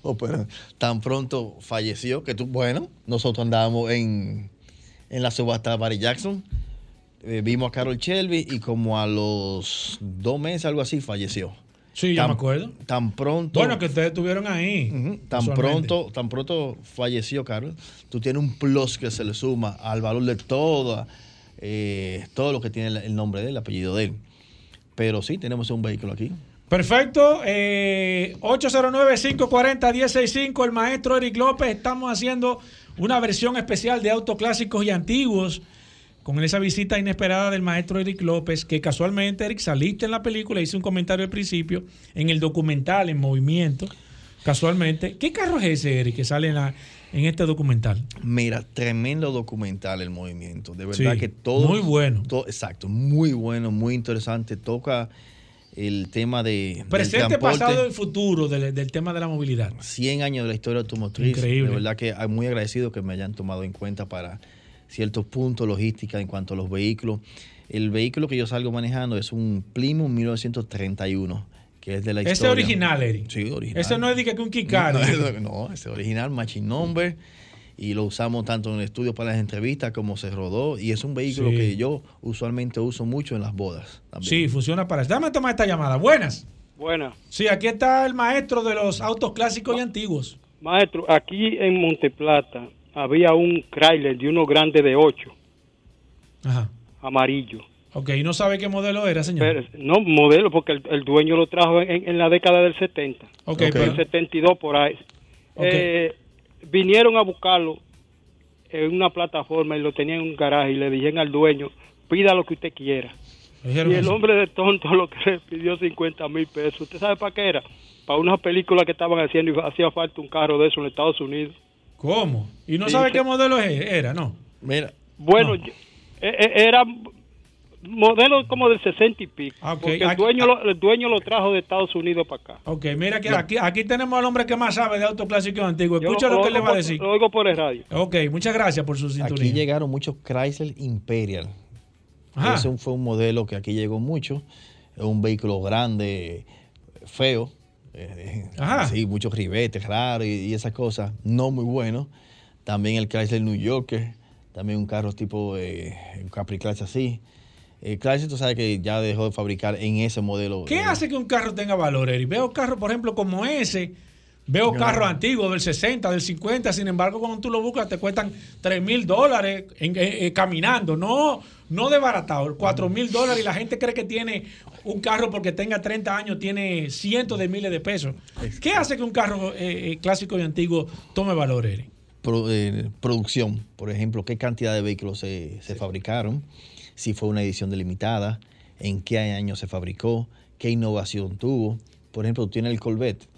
Oh, pero tan pronto falleció que tú, bueno, nosotros andábamos en, en la subasta Barry Jackson. eh, vimos a Carol Shelby y como a los dos meses, algo así, falleció. Sí, yo Tan- me acuerdo. Tan pronto. Bueno, que ustedes estuvieron ahí. Tan pronto, tan pronto falleció Carlos. Tú tienes un plus que se le suma al valor de todo, eh, todo lo que tiene el- el nombre de él, el apellido de él. Pero sí, tenemos un vehículo aquí. Perfecto. Eh, 809-540-165. El maestro Eric López. Estamos haciendo una versión especial de autos clásicos y antiguos. Con esa visita inesperada del maestro Eric López, que casualmente, Eric, saliste en la película, hice un comentario al principio, en el documental, en movimiento, casualmente. ¿Qué carro es ese, Eric, que sale en, la- en este documental? Mira, tremendo documental el movimiento. De verdad Sí, que todo. muy bueno. todo- exacto, muy bueno, muy interesante. Toca el tema de. Presente, pasado y futuro del, del tema de la movilidad. 100 años de la historia automotriz. Increíble. De verdad que hay muy agradecido que me hayan tomado en cuenta para ciertos puntos logística en cuanto a los vehículos. El vehículo que yo salgo manejando es un Plymouth 1931, que es de la Ese historia. original, Eric. Sí, original. Ese no es de que un Kikar. No, no, no, ese original, matching number. Y lo usamos tanto en el estudio para las entrevistas como se rodó. Y es un vehículo Sí. que yo usualmente uso mucho en las bodas. también. Sí, funciona para eso. Dame tomar esta llamada. Buenas. Buenas. Sí, aquí está el maestro de los autos clásicos y antiguos. Maestro, aquí en Monteplata había un Chrysler de uno grande de 8, Ajá. amarillo. Ok, ¿y no sabe qué modelo era, señor? Pero, no, modelo, porque el, el dueño lo trajo en, en la década del 70. ok, En pero... el 72 por ahí. Eh, vinieron a buscarlo en una plataforma y lo tenían en un garaje y le dijeron al dueño, pida lo que usted quiera. dijeron Y el eso. hombre de tonto lo que le pidió 50 mil pesos. ¿Usted sabe para qué era? Para una película que estaban haciendo y hacía falta un carro de eso en Estados Unidos. ¿Cómo? ¿Y no Sí, sabe sí. qué modelo es- era? No. Mira, Bueno, No. yo- eh, eh, era modelo como del 60 y pico. Ah. Porque el Aquí- dueño, lo, el dueño lo trajo de Estados Unidos para acá. Ok, mira que aquí, aquí tenemos al hombre que más sabe de autos clásicos y antiguos. Yo Escucha lo que le va a decir. Lo oigo por el radio. Ok, muchas gracias por su aquí sintonía. llegaron muchos Chrysler Imperial Ajá. Ese fue un modelo que aquí llegó mucho. Es un vehículo grande, feo. Eh. Sí, muchos ribetes raros y, y esas cosas. No muy bueno. También el Chrysler New Yorker. También un carro tipo eh, un Capri Clase así. Eh, Chrysler, tú sabes que ya dejó de fabricar en ese modelo. ¿Qué eh, hace que un carro tenga valor, Eri? Veo carros, por ejemplo, como ese. Veo carros antiguos del 60, del 50. Sin embargo, cuando tú lo buscas, te cuestan 3 mil dólares eh, caminando. No, no desbaratado. 4 mil dólares. Y la gente cree que tiene un carro porque tenga 30 años, tiene cientos de miles de pesos. ¿Qué hace que un carro eh, eh, clásico y antiguo tome valor, Eri? pro- eh, producción, por ejemplo, qué cantidad de vehículos se, se fabricaron, si fue una edición delimitada, en qué año se fabricó, qué innovación tuvo. Por ejemplo, tú tienes el Corvette.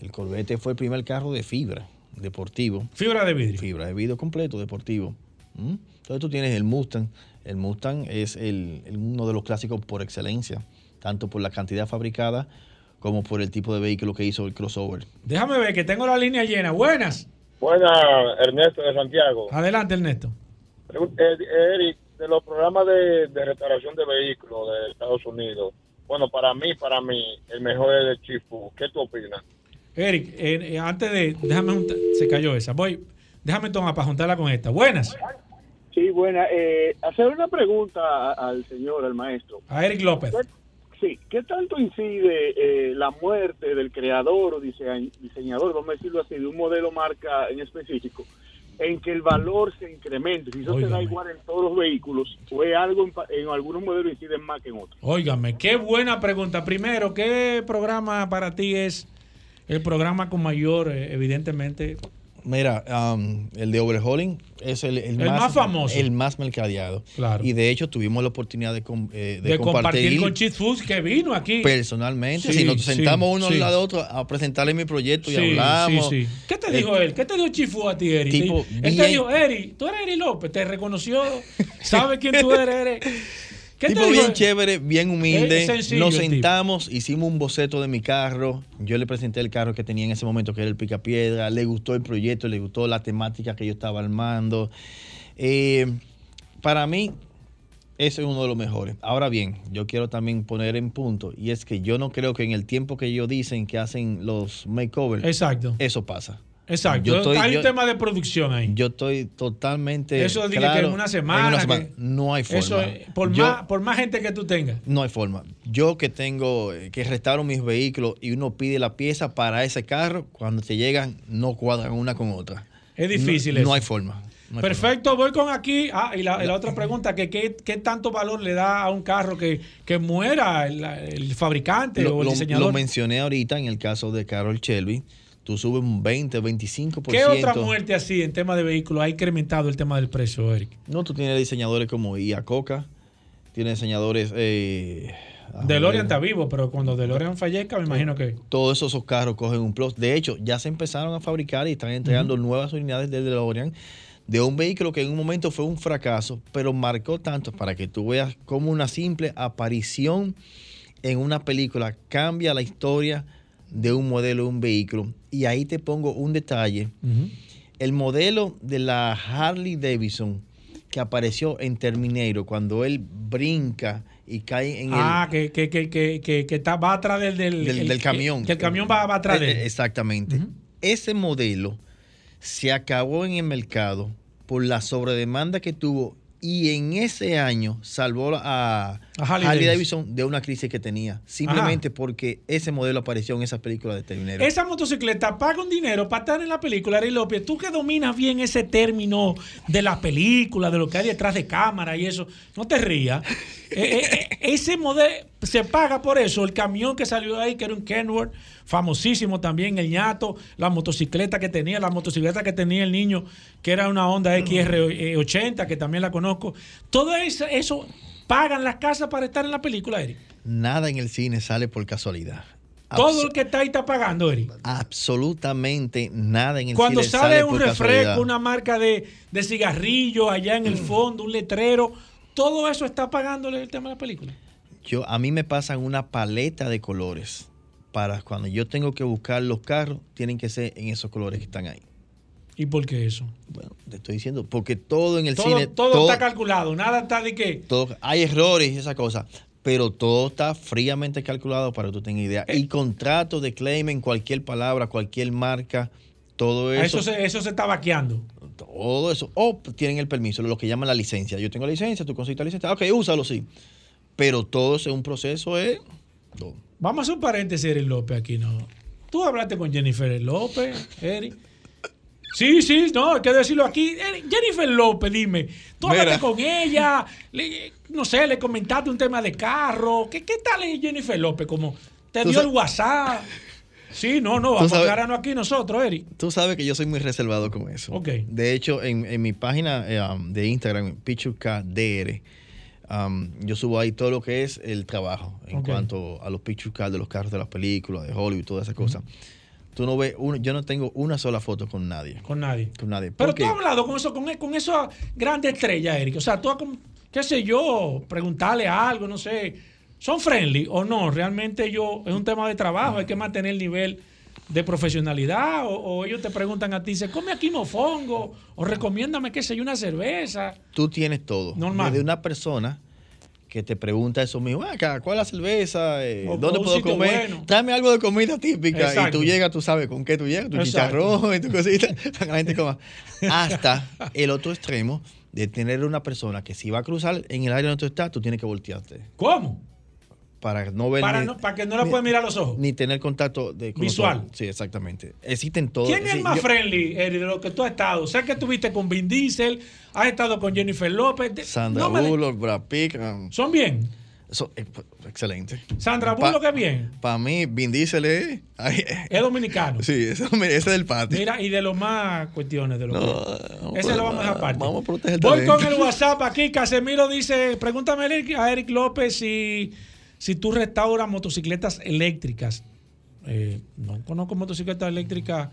El Corvette fue el primer carro de fibra deportivo, Fibra de vidrio. fibra de vidrio completo deportivo. ¿Mm? Entonces tú tienes el Mustang. El Mustang es el- el- uno de los clásicos por excelencia, tanto por la cantidad fabricada como por el tipo de vehículo que hizo el crossover. Déjame ver que tengo la línea llena. Buenas. Buenas, Ernesto de Santiago. Adelante, Ernesto. Pregun- eh, Eric, de los programas de, de reparación de vehículos de Estados Unidos, bueno, para mí, para mí, el mejor es el Chifu. ¿Qué tú opinas? Eric, eh, eh, antes de. Déjame juntar- Se cayó esa. Voy. Déjame tomar para juntarla con esta. Buenas. Sí, buena. Eh, hacer una pregunta al señor, al maestro. A Eric López. Sí, ¿qué tanto incide eh, la muerte del creador o diseñador, vamos a decirlo así, de un modelo marca en específico, en que el valor se incremente? Si eso se da igual en todos los vehículos, o es algo en, en algunos modelos inciden más que en otros. Óigame, qué buena pregunta. Primero, ¿qué programa para ti es el programa con mayor, eh, evidentemente? Mira, um, el de overhauling es el, El más famoso. El más mercadeado. Claro. Y de hecho tuvimos la oportunidad de, eh, de De, compartir, compartir, con Cheat Foods que vino aquí. personalmente. Sí, si nos sí, sentamos uno sí. al lado de otro a presentarle mi proyecto y hablamos. sí, sí. ¿Qué te Eh, dijo él? ¿Qué te dijo Chifu a ti, Eri? tipo, él te dijo, Eri, tú eres Eri López, te reconoció, sabe quién tú eres, Eri. ¿Qué tipo bien chévere, bien humilde. Sencillo Nos tipo. sentamos, hicimos un boceto de mi carro. Yo le presenté el carro que tenía en ese momento, que era el Picapiedra. Le gustó el proyecto, le gustó la temática que yo estaba armando. Eh, para mí, ese es uno de los mejores. Ahora bien, yo quiero también poner en punto, y es que yo no creo que en el tiempo que ellos dicen que hacen los makeovers, Exacto. eso pasa. Exacto. Yo estoy- hay yo- un tema de producción ahí. Yo estoy totalmente. Eso que claro, en una semana, que- no hay forma. Eso, por, Yo- más, por más gente que tú tengas. No hay forma. Yo que tengo, eh, que restauro mis vehículos y uno pide la pieza para ese carro, cuando te llegan no cuadran una con otra. Es difícil No, eso. no hay forma. No Perfecto, voy con aquí. Ah, y la, otra pregunta, que qué, qué tanto valor le da a un carro que, que muera el, el fabricante o el diseñador? lo mencioné ahorita en el caso de Carol Shelby. Tú subes un 20, 25%. ¿Qué otra muerte así en tema de vehículos ha incrementado el tema del precio, Eric? No, tú tienes diseñadores como Ia Coca, tienes diseñadores. Eh, DeLorean está vivo, pero cuando DeLorean fallezca, me imagino que. todos esos, esos carros cogen un plus. De hecho, ya se empezaron a fabricar y están entregando nuevas unidades de DeLorean de un vehículo que en un momento fue un fracaso, pero marcó tanto para que tú veas cómo una simple aparición en una película cambia la historia de un modelo de un vehículo. Y ahí te pongo un detalle. El modelo de la Harley Davidson que apareció en Terminator, cuando él brinca y cae en el... Ah, que, que, que, que, que, que está, va atrás del, del, del, el- del camión. Que, el camión va, va atrás de Eh, él. eh, Exactamente. Ese modelo se acabó en el mercado por la sobredemanda que tuvo y en ese año salvó a, A Harley Harley, Davidson. Davidson de una crisis que tenía. Simplemente porque ese modelo apareció en esa película de Terminator. Esa motocicleta paga un dinero para estar en la película, Ari López. Tú que dominas bien ese término de la película, de lo que hay detrás de cámara y eso, no te rías. Eh, eh, eh, ese modelo se paga por eso. El camión que salió de ahí, que era un Kenworth, famosísimo también, el ñato, la motocicleta que tenía, la motocicleta que tenía el niño, que era una Honda XR80, que también la conozco. Todo eso, eso pagan las casas para estar en la película, Eric. Nada en el cine sale por casualidad. Todo el que está ahí está pagando, Eric. Absolutamente nada en el Cuando cine sale un por refresco, casualidad. una marca de, de cigarrillo allá en el fondo, un letrero, todo eso está pagándole el tema de la película. Yo, a mí me pasan una paleta de colores. Para cuando yo tengo que buscar los carros, tienen que ser en esos colores que están ahí. ¿Y por qué eso? Bueno, te estoy diciendo, porque todo en el Todo, cine. todo está calculado, nada está de que. todo- hay errores y esas cosas, pero todo está fríamente calculado para que tú tengas idea. Eh. Y contratos de claim en cualquier palabra, cualquier marca, todo a eso. Eso se, eso se está vaqueando. Todo eso. O tienen el permiso, lo que llaman la licencia. Yo tengo la licencia, tú conseguiste la licencia. Ok, úsalo, sí. Pero todo es un proceso, ¿eh? Vamos a hacer un paréntesis, Eric López, aquí, ¿no? Tú hablaste con Jennifer López, Eric. Sí, sí, no, hay que decirlo aquí. Jennifer López, dime, tú hablaste con ella, le- no sé, le comentaste un tema de carro. ¿Qué, qué tal es Jennifer López? Como te dio el sa- WhatsApp. Sí, no, no, vamos a sabes- aclararnos aquí nosotros, Eric. Tú sabes que yo soy muy reservado con eso. Ok. De hecho, en, en mi página eh, um, de Instagram, PictureCardDR, um, yo subo ahí todo lo que es el trabajo en cuanto a los picture cards de los carros de las películas, de Hollywood, todas esas cosas. Tú no ves, uno- yo no tengo una sola foto con nadie. Con nadie. Con nadie. Pero ¿Por tú has hablado con eso, con, con esa grande estrella, Eric. O sea, tú has, qué sé yo, preguntarle algo, no sé. ¿Son friendly o no? Realmente yo, es un tema de trabajo, hay que mantener el nivel de profesionalidad. O, o ellos te preguntan a ti, ¿se come aquí mofongo? O recomiéndame, qué sé una cerveza. Tú tienes todo. Normal. Desde una persona que te pregunta eso mismo, "Ah, acá, ¿cuál es la cerveza? Eh, ¿Dónde puedo comer? bueno. Tráeme algo de comida típica. Exacto. Y tú llegas, tú sabes con qué tú llegas, tu chicharrón y tu cosita, para que la gente coma. Hasta el otro extremo de tener una persona que si va a cruzar en el área donde tú estás, tú tienes que voltearte. ¿Cómo? Para no ver Para, ni, no- para que no la puedas mirar a los ojos. ni tener contacto de, con los Visual. Sí, exactamente. Existen todos. ¿Quién es sí, más yo- friendly, Eric, de lo que tú has estado? Sé que estuviste con Vin Diesel, has estado con Jennifer López. De- Sandra no me Bullock, Brad Pitt. um, ¿Son bien? eh, excelente. Sandra Bullock es bien. Para mí, Vin Diesel es. ay, Es dominicano. Sí, ese, ese es del patio. Mira, y de los más cuestiones de los No, Ese lo vamos a dejar aparte. vamos a proteger Voy talento. con el WhatsApp aquí. Casemiro dice: Pregúntame a Eric, a Eric López si, si tú restauras motocicletas eléctricas. Eh, no conozco motocicletas eléctricas.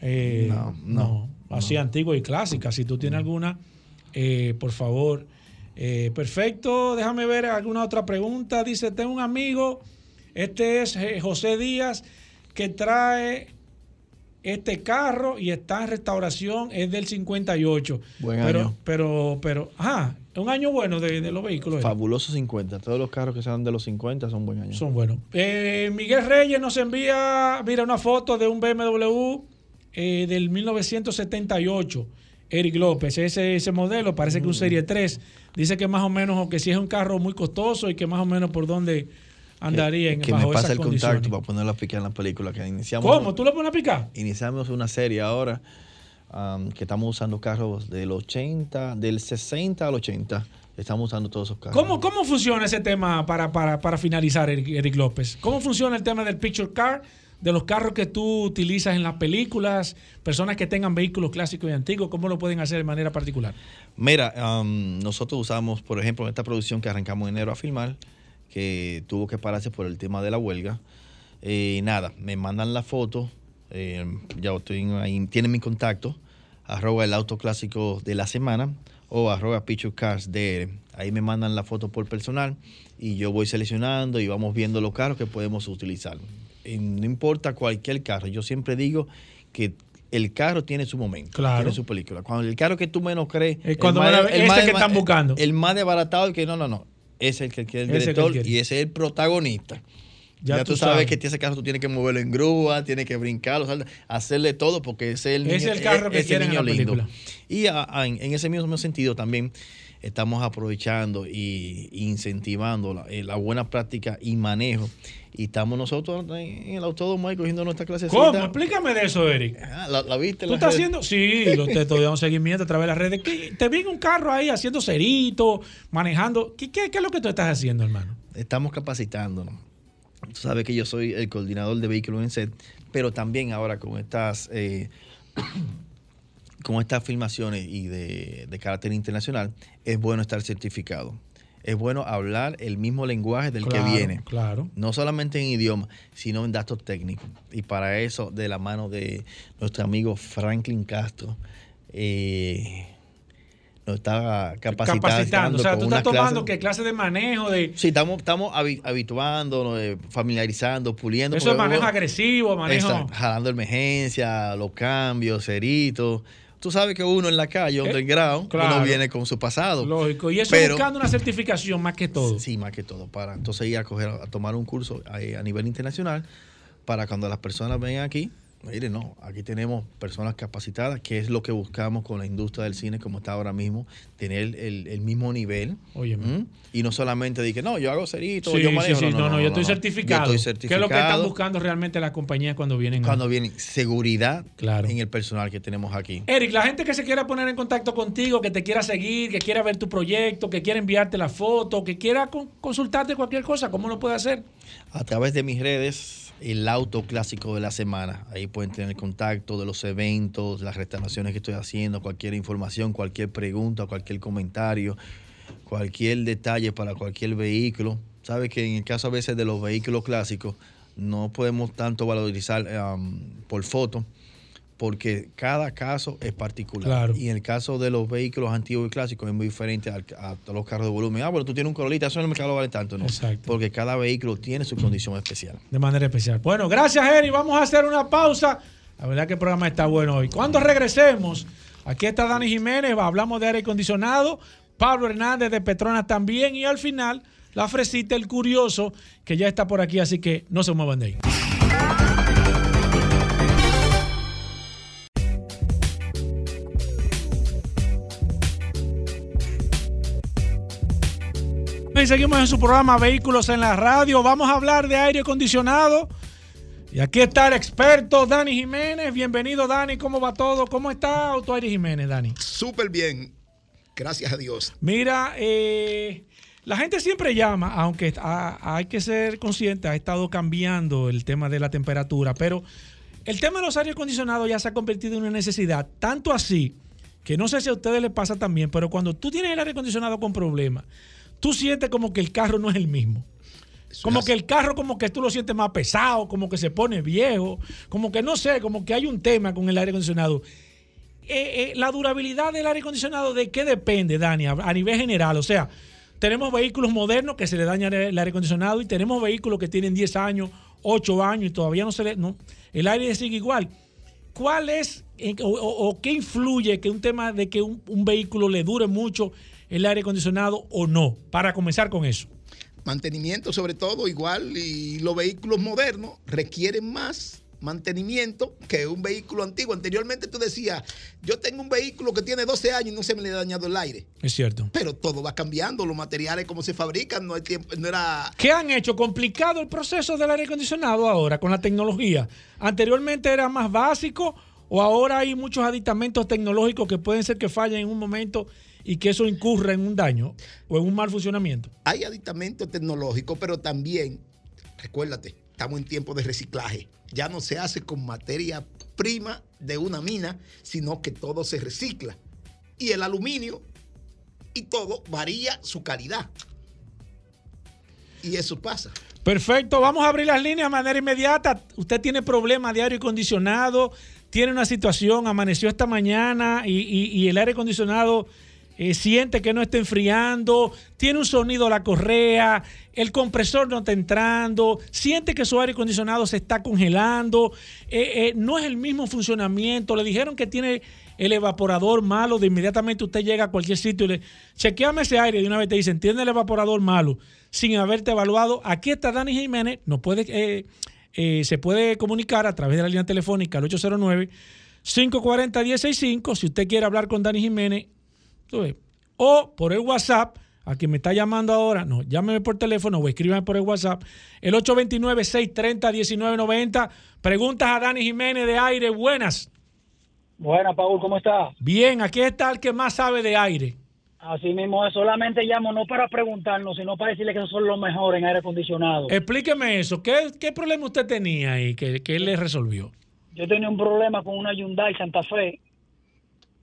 eh, No, no, no, Así antiguas y clásicas. Si tú tienes alguna, eh, por favor. Perfecto. Déjame ver alguna otra pregunta. Dice: Tengo un amigo. Este es José Díaz que trae este carro y está en restauración, es del 58. Buen pero, año. Pero, pero, ajá, un año bueno de, de los vehículos. ¿eh? Fabuloso 50. Todos los carros que sean de los 50 son buen año. Son buenos. Eh, Miguel Reyes nos envía, mira, una foto de un BMW eh, del 1978. Eric López, ese, ese modelo, parece que un Serie 3. Dice que más o menos, o que si es un carro muy costoso y que más o menos por dónde andaría en que bajo me pase esas el contacto para ponerlo a picar en la película que iniciamos. ¿Cómo? ¿Tú lo pones a picar? Iniciamos una serie ahora um, que estamos usando carros del 80, del 60 al 80. Estamos usando todos esos carros. ¿Cómo, ¿Cómo funciona ese tema para, para, para finalizar, Eric, López? ¿Cómo funciona el tema del picture car, de los carros que tú utilizas en las películas, personas que tengan vehículos clásicos y antiguos, cómo lo pueden hacer de manera particular? Mira, um, nosotros usamos, por ejemplo, esta producción que arrancamos en enero a filmar, que tuvo que pararse por el tema de la huelga. Eh, nada, me mandan la foto, eh, ya estoy ahí, tienen mi contacto, arroba el auto clásico de la semana o arroba Picture Cars DR. Ahí me mandan la foto por personal y yo voy seleccionando y vamos viendo los carros que podemos utilizar. Y no importa cualquier carro, yo siempre digo que el carro tiene su momento, Claro. tiene su película. Cuando el carro que tú menos crees, Es cuando el más- que están buscando. El más desbaratado, el que no, no, no. Es el que quiere el que director y ese es el protagonista. Ya Ya, tú tú sabes, sabes. que ese carro tú tienes que moverlo en grúa, tienes que brincarlo, hacerle todo porque ese es el, Ese niño- es el carro que ese en niño la lindo. película. Y a- a- en, en ese mismo sentido también estamos aprovechando y incentivando la, eh, la buena práctica y manejo. Y estamos nosotros en, en el autódromo ahí cogiendo nuestra clase. ¿Cómo? Explícame de eso, Eric. ¿La, la viste? ¿Tú estás haciendo? Sí, lo te estoy dando seguimiento a través de las redes. ¿Qué- Te vi en un carro ahí haciendo cerito, manejando. ¿Qué, qué, qué es lo que tú estás haciendo, hermano? estamos capacitándonos. Tú sabes que yo soy el coordinador de vehículos en set, pero también ahora con estas, eh, con estas filmaciones y de, de carácter internacional, es bueno estar certificado. Es bueno hablar el mismo lenguaje del Claro, que viene. Claro. No solamente en idioma, sino en datos técnicos. Y para eso, de la mano de nuestro amigo Franklin Castro, eh, nos está capacitando. Capacitando. O sea, tú estás tomando clases- qué clase de manejo de. Sí, estamos, estamos habi- habituándonos, eh, familiarizando, puliendo. Eso es manejo agresivo, manejo. Jalando emergencia, los cambios, ceritos. Tú sabes que uno en la calle, underground, Eh, claro. uno viene con su pasado. Lógico. Y eso Pero- buscando una certificación más que todo. Sí, más que todo. Para entonces ir a, coger, a tomar un curso ahí a nivel internacional para cuando las personas vengan aquí. Mire, no, aquí tenemos personas capacitadas, que es lo que buscamos con la industria del cine como está ahora mismo, tener el, el mismo nivel. Óyeme. ¿Mm? Y no solamente de que no, yo hago cerito, Sí, yo sí, manejo. sí. No, no, yo estoy certificado. Yo estoy ¿Qué es lo que están buscando realmente las compañías cuando vienen? a- Cuando vienen seguridad Claro. en el personal que tenemos aquí. Eric, la gente que se quiera poner en contacto contigo, que te quiera seguir, que quiera ver tu proyecto, que quiera enviarte la foto, que quiera con- consultarte cualquier cosa, ¿cómo lo puede hacer? A través de mis redes, el auto clásico de la semana. Ahí pueden tener contacto de los eventos, las restauraciones que estoy haciendo, cualquier información, cualquier pregunta, cualquier comentario, cualquier detalle para cualquier vehículo. Sabes que en el caso a veces de los vehículos clásicos, no podemos tanto valorizar por foto, porque cada caso es particular. Claro. Y en el caso de los vehículos antiguos y clásicos es muy diferente al- a, a los carros de volumen. Ah, bueno, tú tienes un Corolita, eso en el mercado vale tanto, ¿no? Exacto. Porque cada vehículo tiene su condición especial. De manera especial. Bueno, gracias, Eric. Vamos a hacer una pausa. La verdad que el programa está bueno hoy. Cuando regresemos, aquí está Dani Jiménez, hablamos de aire acondicionado, Pablo Hernández de Petronas también y al final la fresita, el curioso, que ya está por aquí, así que no se muevan de ahí. Y seguimos en su programa Vehículos en la Radio. Vamos a hablar de aire acondicionado. Y aquí está el experto Dani Jiménez. Bienvenido, Dani. ¿Cómo va todo? ¿Cómo está Auto Aire Jiménez, Dani? Súper bien. Gracias a Dios. Mira, eh, la gente siempre llama, aunque ha- hay que ser consciente, ha estado cambiando el tema de la temperatura, pero el tema de los aire acondicionados ya se ha convertido en una necesidad, tanto así que no sé si a ustedes les pasa también, pero cuando tú tienes el aire acondicionado con problemas, tú sientes como que el carro no es el mismo. Como que el carro como que tú lo sientes más pesado, como que se pone viejo, como que no sé, como que hay un tema con el aire acondicionado. Eh, eh, la durabilidad del aire acondicionado, ¿de qué depende, Dani? A, nivel general, o sea, tenemos vehículos modernos que se le daña el aire acondicionado y tenemos vehículos que tienen 10 años, 8 años y todavía no se le... No, el aire sigue igual. ¿Cuál es o, o- o qué influye que un tema de que un, un vehículo le dure mucho el aire acondicionado o no? Para comenzar con eso. Mantenimiento sobre todo igual y los vehículos modernos requieren más mantenimiento que un vehículo antiguo. Anteriormente tú decías, yo tengo un vehículo que tiene 12 años y no se me le ha dañado el aire. Es cierto. Pero todo va cambiando, los materiales como se fabrican, no hay tiempo, no era ¿Qué han hecho? ¿Complicado el proceso del aire acondicionado ahora con la tecnología? ¿Anteriormente era más básico o ahora hay muchos aditamentos tecnológicos que pueden ser que fallen en un momento y que eso incurra en un daño o en un mal funcionamiento? hay aditamentos tecnológicos, pero también, recuérdate, estamos en tiempo de reciclaje. Ya no se hace con materia prima de una mina, sino que todo se recicla. Y el aluminio y todo varía su calidad. Y eso pasa. Perfecto, vamos a abrir las líneas de manera inmediata. Usted tiene problemas de aire acondicionado, tiene una situación, amaneció esta mañana y, y- y el aire acondicionado eh, siente que no está enfriando, tiene un sonido a la correa, el compresor no está entrando, siente que su aire acondicionado se está congelando, eh, eh, no es el mismo funcionamiento, le dijeron que tiene el evaporador malo, de inmediatamente usted llega a cualquier sitio y le chequeame ese aire, de una vez te dicen, tiene el evaporador malo, sin haberte evaluado. Aquí está Dani Jiménez, nos puede, se puede comunicar a través de la línea telefónica al 809-540-165, si usted quiere hablar con Dani Jiménez, o por el WhatsApp, a quien me está llamando ahora, no, llámeme por teléfono o escríbame por el WhatsApp, el 829-630-1990. Preguntas a Dani Jiménez de aire, buenas. Buena, Paul, ¿cómo está? Bien, aquí está el que más sabe de aire. Así mismo es, solamente llamo no para preguntarnos, sino para decirle que son los mejores en aire acondicionado. Explíqueme eso. ¿Qué, qué problema usted tenía ahí que, que él le resolvió? Yo tenía un problema con una Hyundai Santa Fe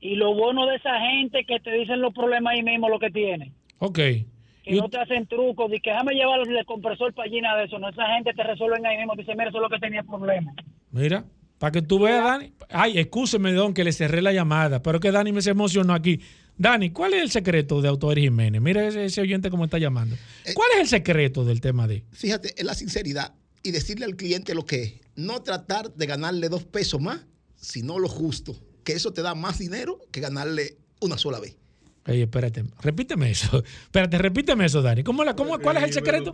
y lo bueno de esa gente que te dicen los problemas ahí mismo lo que tienen. Ok. Que Y no te hacen trucos, de que déjame llevar el compresor para allí, nada de eso. No, esa gente te resuelven ahí mismo. Dice, mira, eso es lo que tenía problema. Mira, para que tú veas, Dani. Ay, excúseme, don, que le cerré la llamada, pero que Dani me se emocionó aquí. Dani, ¿cuál es el secreto de Autoaire Jiménez? Mira ese, ese oyente cómo está llamando. ¿Cuál es el secreto del tema de? Fíjate, es la sinceridad y decirle al cliente lo que es. No tratar de ganarle dos pesos más, sino lo justo. Que eso te da más dinero que ganarle una sola vez. Oye, espérate, repíteme eso. Espérate, repíteme eso, Dani. ¿Cómo la, cómo, ¿Cuál es el secreto?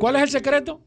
¿Cuál es el secreto?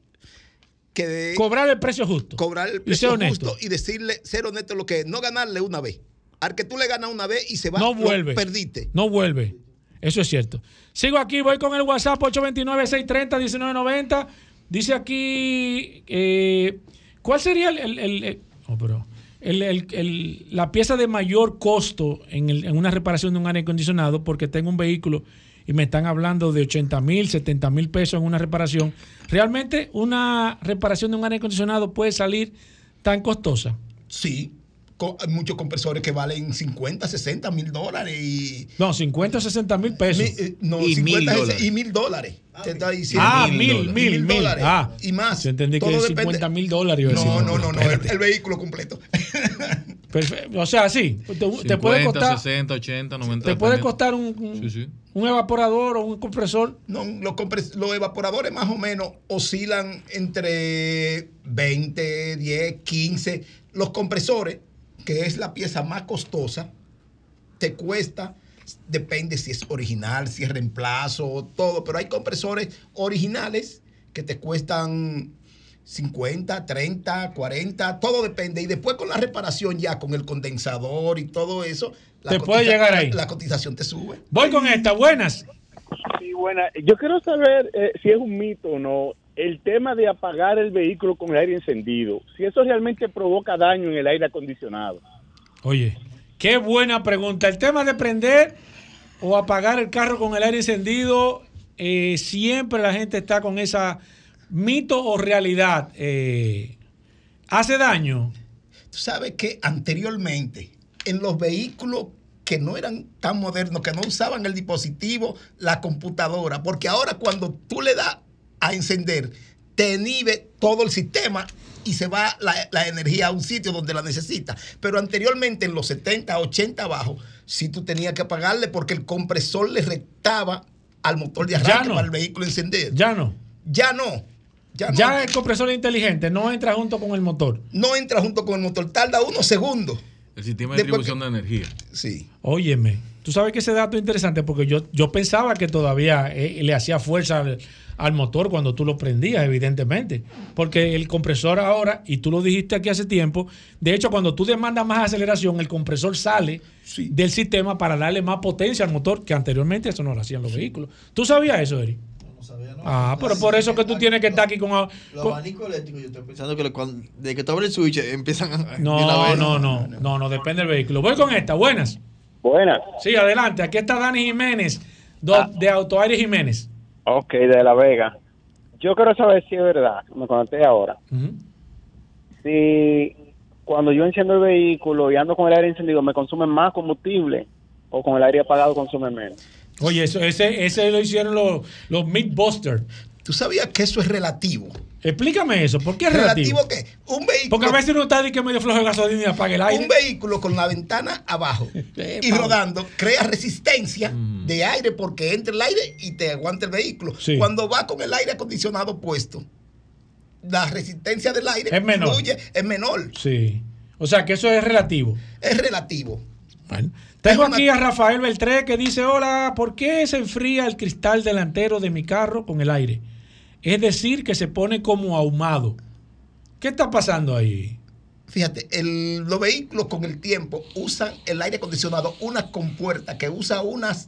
Que de- Cobrar el precio justo. cobrar el Y ser precio honesto. justo y decirle, ser honesto lo que es, no ganarle una vez. Al que tú le ganas una vez y se va, No lo vuelve. perdiste. No vuelve. Eso es cierto. Sigo aquí, voy con el WhatsApp 829-630-1990. Dice aquí, eh, ¿cuál sería el, el- el- el- oh, pero, el- el- el- la pieza de mayor costo en, en una reparación de un aire acondicionado? Porque tengo un vehículo y me están hablando de 80 mil, 70 mil pesos en una reparación. ¿Realmente una reparación de un aire acondicionado puede salir tan costosa? Sí. Co- hay muchos compresores que valen 50, 60 mil dólares y. No, 50 o 60 mil pesos. Mi- eh, no, Y 50 mil es- dólares. y mil dólares. Te está diciendo. Ah, Y mil, mil, mil. dólares. Ah, y más. Yo entendí que Todo 50 mil dólares. No, no, no, no, el, el vehículo completo. Perfecto. O sea, sí, te, te puede 50, costar, 60, 80, 90. te puede costar un, un- Sí, sí. un evaporador o un compresor. No, los, compres- los evaporadores más o menos oscilan entre 20, 10, 15. Los compresores, que es la pieza más costosa, te cuesta, depende si es original, si es reemplazo, todo, pero hay compresores originales que te cuestan 50, 30, 40, todo depende. Y después con la reparación ya, con el condensador y todo eso, la Te puede llegar ahí. La cotización te sube. Voy con esta, buenas. Sí, buena. Yo quiero saber eh, si es un mito o no el tema de apagar el vehículo con el aire encendido. Si eso realmente provoca daño en el aire acondicionado. Oye, qué buena pregunta. El tema de prender o apagar el carro con el aire encendido, eh, siempre la gente está con esa mito o realidad. Eh, ¿Hace daño? Tú sabes que anteriormente en los vehículos que no eran tan modernos, que no usaban el dispositivo, la computadora, porque ahora cuando tú le das a encender, te inhibe todo el sistema y se va la, la energía a un sitio donde la necesita. Pero anteriormente en los 70, 80 abajo, sí tú tenías que apagarle porque el compresor le rectaba al motor de Ya arranque no. para el vehículo encender. Ya no. Ya no. Ya, Ya, no. el compresor inteligente no entra junto con el motor. No entra junto con el motor, tarda unos segundos. El sistema de Después distribución de energía. Sí. Óyeme, tú sabes que ese dato es interesante porque yo, yo pensaba que todavía eh, le hacía fuerza al, al motor cuando tú lo prendías, evidentemente. Porque el compresor ahora, y tú lo dijiste aquí hace tiempo, de hecho cuando tú demandas más aceleración, el compresor sale del sistema para darle más potencia al motor, que anteriormente eso no lo hacían los vehículos. ¿Tú sabías eso, Eri? Ah, pero por eso que tú tienes que estar aquí con... Los abanicos eléctricos, yo estoy pensando que cuando- de que tú abres el switch eh, empiezan a. de No, vez. no, no, no, no, depende del vehículo. Voy con esta, buenas. Buenas. Sí, adelante. Aquí está Dani Jiménez, do- de Autoaire Jiménez. Ok, de La Vega. Yo quiero saber si es verdad, me conecté ahora. Si cuando yo enciendo el vehículo y ando con el aire encendido, me consume más combustible o con el aire apagado consume menos. Oye, eso, ese, ese lo hicieron los, los Mythbusters. ¿Tú sabías que eso es relativo? Explícame eso, ¿por qué es relativo? ¿Relativo qué? Un vehículo, Porque a veces uno está de que medio flojo de gasolina y apaga el aire. un vehículo con la ventana abajo y rodando crea resistencia de aire porque entra el aire y te aguanta el vehículo. Sí. Cuando va con el aire acondicionado puesto, la resistencia del aire Es menor. fluye- es menor. Sí. O sea, que eso es relativo. Es relativo. Bueno, tengo aquí a Rafael Beltré que dice, hola, ¿por qué se enfría el cristal delantero de mi carro con el aire? Es decir, que se pone como ahumado. ¿Qué está pasando ahí? Fíjate, el- los vehículos con el tiempo usan el aire acondicionado, una compuerta que usa unas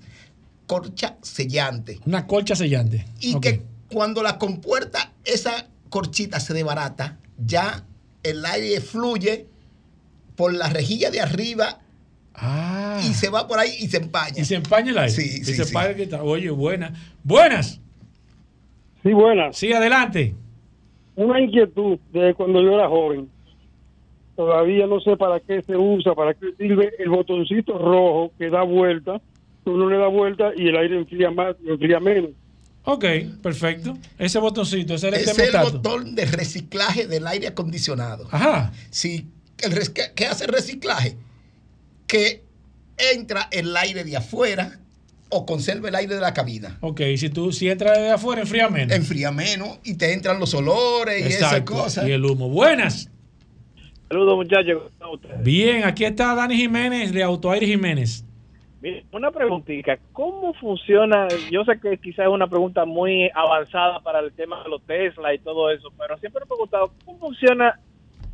corchas sellantes. Una colcha sellante. Y que cuando la compuerta, esa corchita se desbarata, ya el aire fluye por la rejilla de arriba y se va por ahí y se empaña. Ah. Y se empaña el aire. Sí, Y sí, se sí. empaña. Oye, buena. Buenas. Sí, buenas. Sí, adelante. Una inquietud de cuando yo era joven. Todavía no sé para qué se usa, para qué sirve el botoncito rojo que da vuelta. Uno le da vuelta y el aire enfría más y enfría menos. Ok, perfecto. Ese botoncito, ese el Es el termostato. botón de reciclaje del aire acondicionado. Ajá. El ¿qué, qué hace el reciclaje? Que entra el aire de afuera o conserva el aire de la cabina. Ok, si tú si entras de afuera, enfría menos. Enfría menos y te entran los olores y esas Exacto, cosas. Y el humo. Buenas. Saludos muchachos. ¿cómo están ustedes? Bien, aquí está Dani Jiménez de Autoaire Jiménez. Mire, una preguntita, ¿cómo funciona? Yo sé que quizás es una pregunta muy avanzada para el tema de los Tesla y todo eso, pero siempre me he preguntado, ¿cómo funciona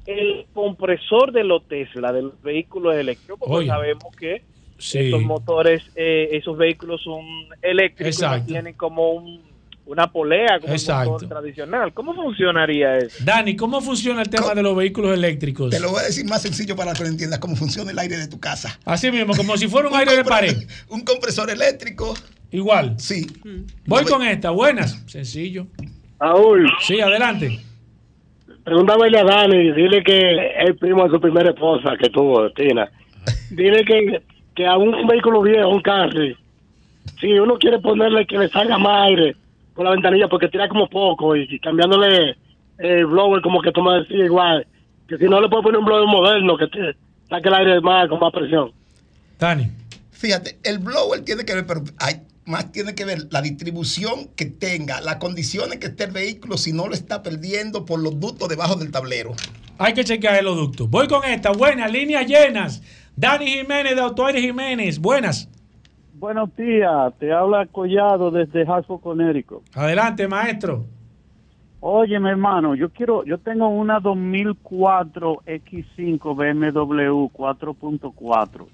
el compresor de los Tesla, de los vehículos eléctricos? Porque Oye. sabemos que Sí. estos motores, eh, esos vehículos son eléctricos, y no Exacto. tienen como un- una polea, como Exacto. un motor tradicional. ¿Cómo funcionaría eso? Dani, ¿cómo funciona el tema de los vehículos eléctricos? Te lo voy a decir más sencillo para que lo entiendas cómo funciona el aire de tu casa. Así mismo, como si fuera un aire de pared. Un compresor eléctrico. Igual. Sí. Voy con esta, buenas. Sencillo. Raúl. Sí, adelante. Pregúntame a Dani, dile que es primo de su primera esposa que tuvo, Tina. Dile que, que a un vehículo viejo, un carro, si uno quiere ponerle que le salga más aire por la ventanilla porque tira como poco y, y cambiándole el blower como que toma decir igual, que si no le puede poner un blower moderno que te saque el aire más con más presión. Dani. Fíjate, el blower tiene que ver, pero hay, más tiene que ver la distribución que tenga, las condiciones que esté el vehículo, si no lo está perdiendo por los ductos debajo del tablero. Hay que chequear el ductos. Voy con esta, buenas, líneas llenas. Dani Jiménez de Autoaire Jiménez, buenas. Buenos días, te habla Collado desde Hartford, Connecticut. Adelante, maestro. Oye, mi hermano, yo quiero, yo tengo una 2004 X5 BMW 4.4.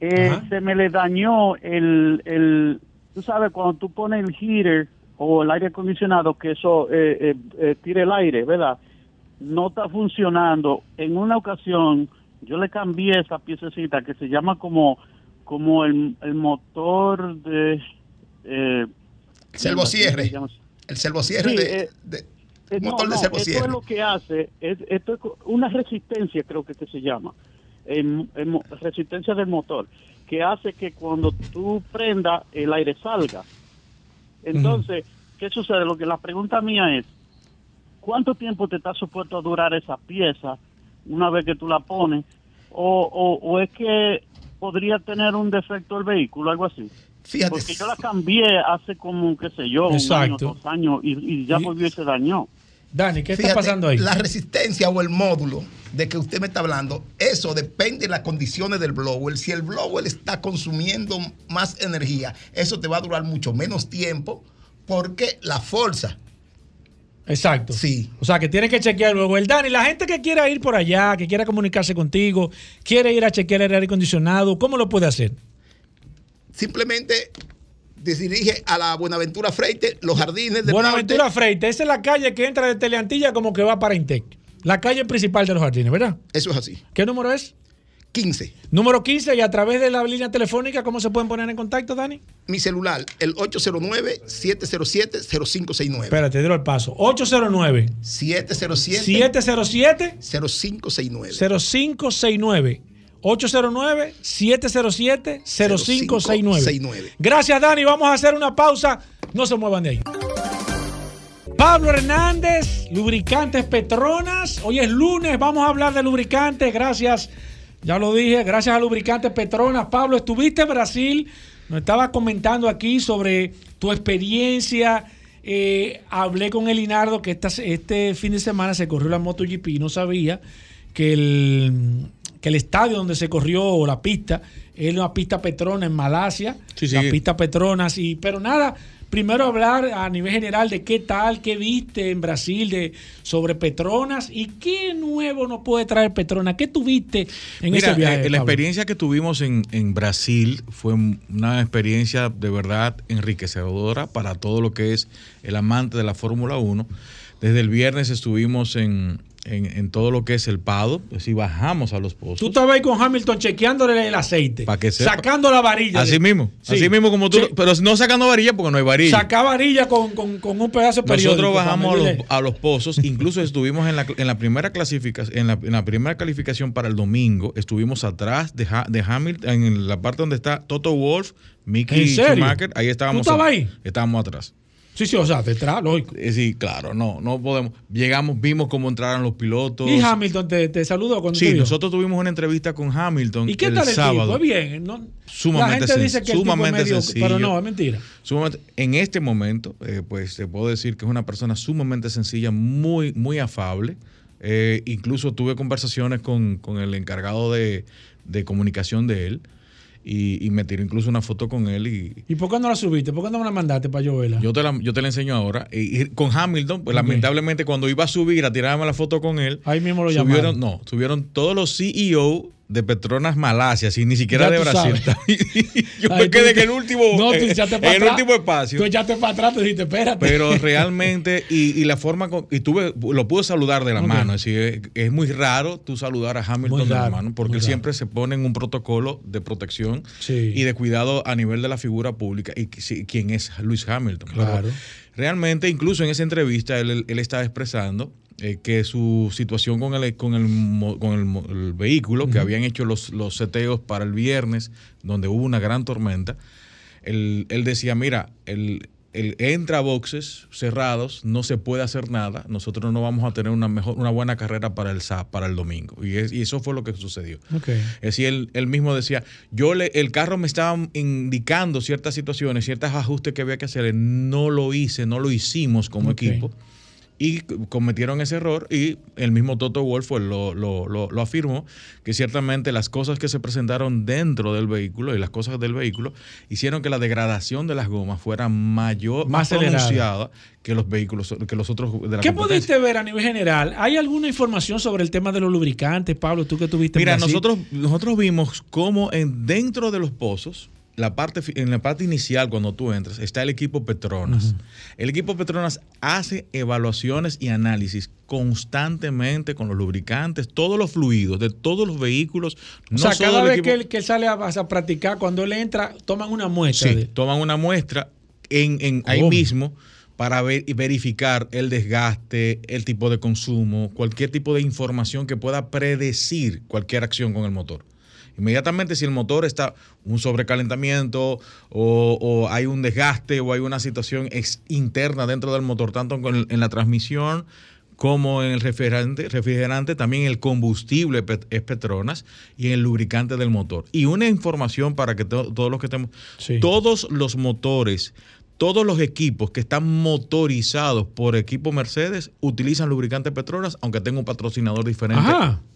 Eh, se me le dañó el, el, tú sabes, cuando tú pones el heater o el aire acondicionado, que eso eh, eh, eh, tire el aire, ¿verdad? No está funcionando. En una ocasión, yo le cambié esa piececita que se llama como, como el, el motor de... Eh, Servocierre. El servocierre Sí, de, eh, de- Eh, no, motor de no, servocierre. Esto es lo que hace, es, esto es una resistencia, creo que, que se llama, em- em- resistencia del motor, que hace que cuando tú prendas el aire salga. Entonces, ¿qué sucede? Lo que la pregunta mía es, ¿cuánto tiempo te está supuesto a durar esa pieza una vez que tú la pones? O, o, o es que podría tener un defecto el vehículo, algo así. Fíjate. Porque yo la cambié hace como, qué sé yo, un año, dos años, y, y ya volvió y se dañó. Dani, ¿qué está Fíjate, pasando ahí? La resistencia o el módulo de que usted me está hablando, eso depende de las condiciones del blower. Si el blower está consumiendo más energía, eso te va a durar mucho menos tiempo porque la fuerza. Exacto. Sí. O sea, que tiene que chequear luego. El Dani, la gente que quiera ir por allá, que quiera comunicarse contigo, quiere ir a chequear el aire acondicionado, ¿cómo lo puede hacer? Simplemente se dirige a la Buenaventura Freite, los jardines del Buenaventura norte. Freite, esa es la calle que entra de Teleantilla como que va para Intec. La calle principal de los jardines, ¿verdad? Eso es así. ¿Qué número es? 15. Número 15 y a través de la línea telefónica, ¿cómo se pueden poner en contacto, Dani? Mi celular, el 809-707-0569. Espérate, dilo al paso. 809 707 707 0569. 0569. 809-707-0569. 0569. Gracias, Dani. Vamos a hacer una pausa. No se muevan de ahí. Pablo Hernández, lubricantes Petronas. Hoy es lunes, vamos a hablar de lubricantes. Gracias, ya lo dije, gracias a lubricantes Petronas. Pablo, estuviste en Brasil, nos estaba comentando aquí sobre tu experiencia. Eh, hablé con Elinardo que esta- este fin de semana se corrió la MotoGP y no sabía que el, que el estadio donde se corrió la pista es una pista Petrona en Malasia. Sí, sí. La pista Petronas. Y, pero nada, primero hablar a nivel general de qué tal, qué viste en Brasil de, sobre Petronas y qué nuevo nos puede traer Petronas. ¿Qué tuviste en Mira, ese viaje? eh, la experiencia que tuvimos en, en Brasil fue una experiencia de verdad enriquecedora para todo lo que es el amante de la Fórmula 1. Desde el viernes estuvimos en, en- en todo lo que es el Pado, es decir, bajamos a los pozos. Tú estabas ahí con Hamilton chequeándole el aceite, Para que sacando la varilla. Así de- mismo, Sí. así mismo como tú, Sí. pero no sacando varilla porque no hay varilla. Saca varilla con, con- con un pedazo de periódico. Nosotros bajamos a los, a los pozos, incluso estuvimos en la, en la primera clasificación, en la, en la primera calificación para el domingo, estuvimos atrás de, Ha- de Hamilton, en la parte donde está Toto Wolf, Mickey. Schumacher, ahí estábamos. ¿Tú estabas ahí? Estábamos atrás. Sí, sí, o sea, detrás, lógico. Eh, sí, claro, no, no podemos. Llegamos, vimos cómo entraron los pilotos. ¿Y Hamilton te, te saludó cuando Sí, nosotros tuvimos una entrevista con Hamilton ¿Y qué el tal el sábado. tipo? Bien, ¿no? Sumamente La gente dice que el tipo es sumamente medio, sencillo. pero no, es mentira. Sumamente- en este momento, eh, pues te puedo decir que es una persona sumamente sencilla, muy, muy afable. Eh, incluso tuve conversaciones con, con el encargado de, de comunicación de él y, y me tiró incluso una foto con él y, ¿Y por qué no la subiste? ¿Por qué no me la mandaste para yo verla? yo te la, yo te la enseño ahora. Y, y con Hamilton, pues lamentablemente cuando iba a subir a tirarme la foto con él, Ahí mismo lo subieron, llamaron. no, subieron todos los CEO de Petronas Malasia, sin ni siquiera Ya de Brasil. yo Ay, me quedé en el último, No, tú eh, echaste en para el último espacio. Tú echaste para atrás, tú dijiste, espérate. Pero realmente, y, y la forma, con- y tuve, lo pude saludar de la mano. Es, decir, es, muy raro tú saludar a Hamilton de la mano, porque él raro. siempre se pone en un protocolo de protección Sí. y de cuidado a nivel de la figura pública. Y sí, quién es Luis Hamilton. Pero Claro. realmente, incluso en esa entrevista, él, él, él estaba expresando eh, que su situación con el, con el, con el, el vehículo, que habían hecho los, los seteos para el viernes, donde hubo una gran tormenta, él, él decía, mira, el, el entra a boxes cerrados, no se puede hacer nada, nosotros no vamos a tener una mejor, una buena carrera para el sá- para el domingo. Y, es- y eso fue lo que sucedió. Ok. Es decir, él, él mismo decía, yo le, el carro me estaba indicando ciertas situaciones, ciertos ajustes que había que hacer, no lo hice, no lo hicimos como equipo. Y cometieron ese error y el mismo Toto Wolff pues, lo, lo, lo- lo afirmó, que ciertamente las cosas que se presentaron dentro del vehículo y las cosas del vehículo hicieron que la degradación de las gomas fuera mayor, Más más, acelerada. pronunciada que los vehículos, que los otros de la ¿Qué pudiste ver a nivel general? ¿Hay alguna información sobre el tema de los lubricantes, Pablo? Tú que tuviste Mira, nosotros, nosotros vimos cómo en, dentro de los pozos, la parte, en la parte inicial, cuando tú entras, está el equipo Petronas. El equipo Petronas hace evaluaciones y análisis constantemente con los lubricantes, todos los fluidos de todos los vehículos. O sea, cada vez equipo- que él, que él sale a, a practicar, cuando él entra, toman una muestra. Sí, de- toman una muestra en, en- ahí mismo para ver y verificar el desgaste, el tipo de consumo, cualquier tipo de información que pueda predecir cualquier acción con el motor. Inmediatamente si el motor está un sobrecalentamiento o, o hay un desgaste o hay una situación ex- interna dentro del motor, tanto en la transmisión como en el refrigerante, refrigerante, también el combustible pet- es Petronas y en el lubricante del motor. Y una información para que to- todos los que estemos, todos los motores, todos los equipos que están motorizados por equipo Mercedes utilizan lubricante Petronas, aunque tenga un patrocinador diferente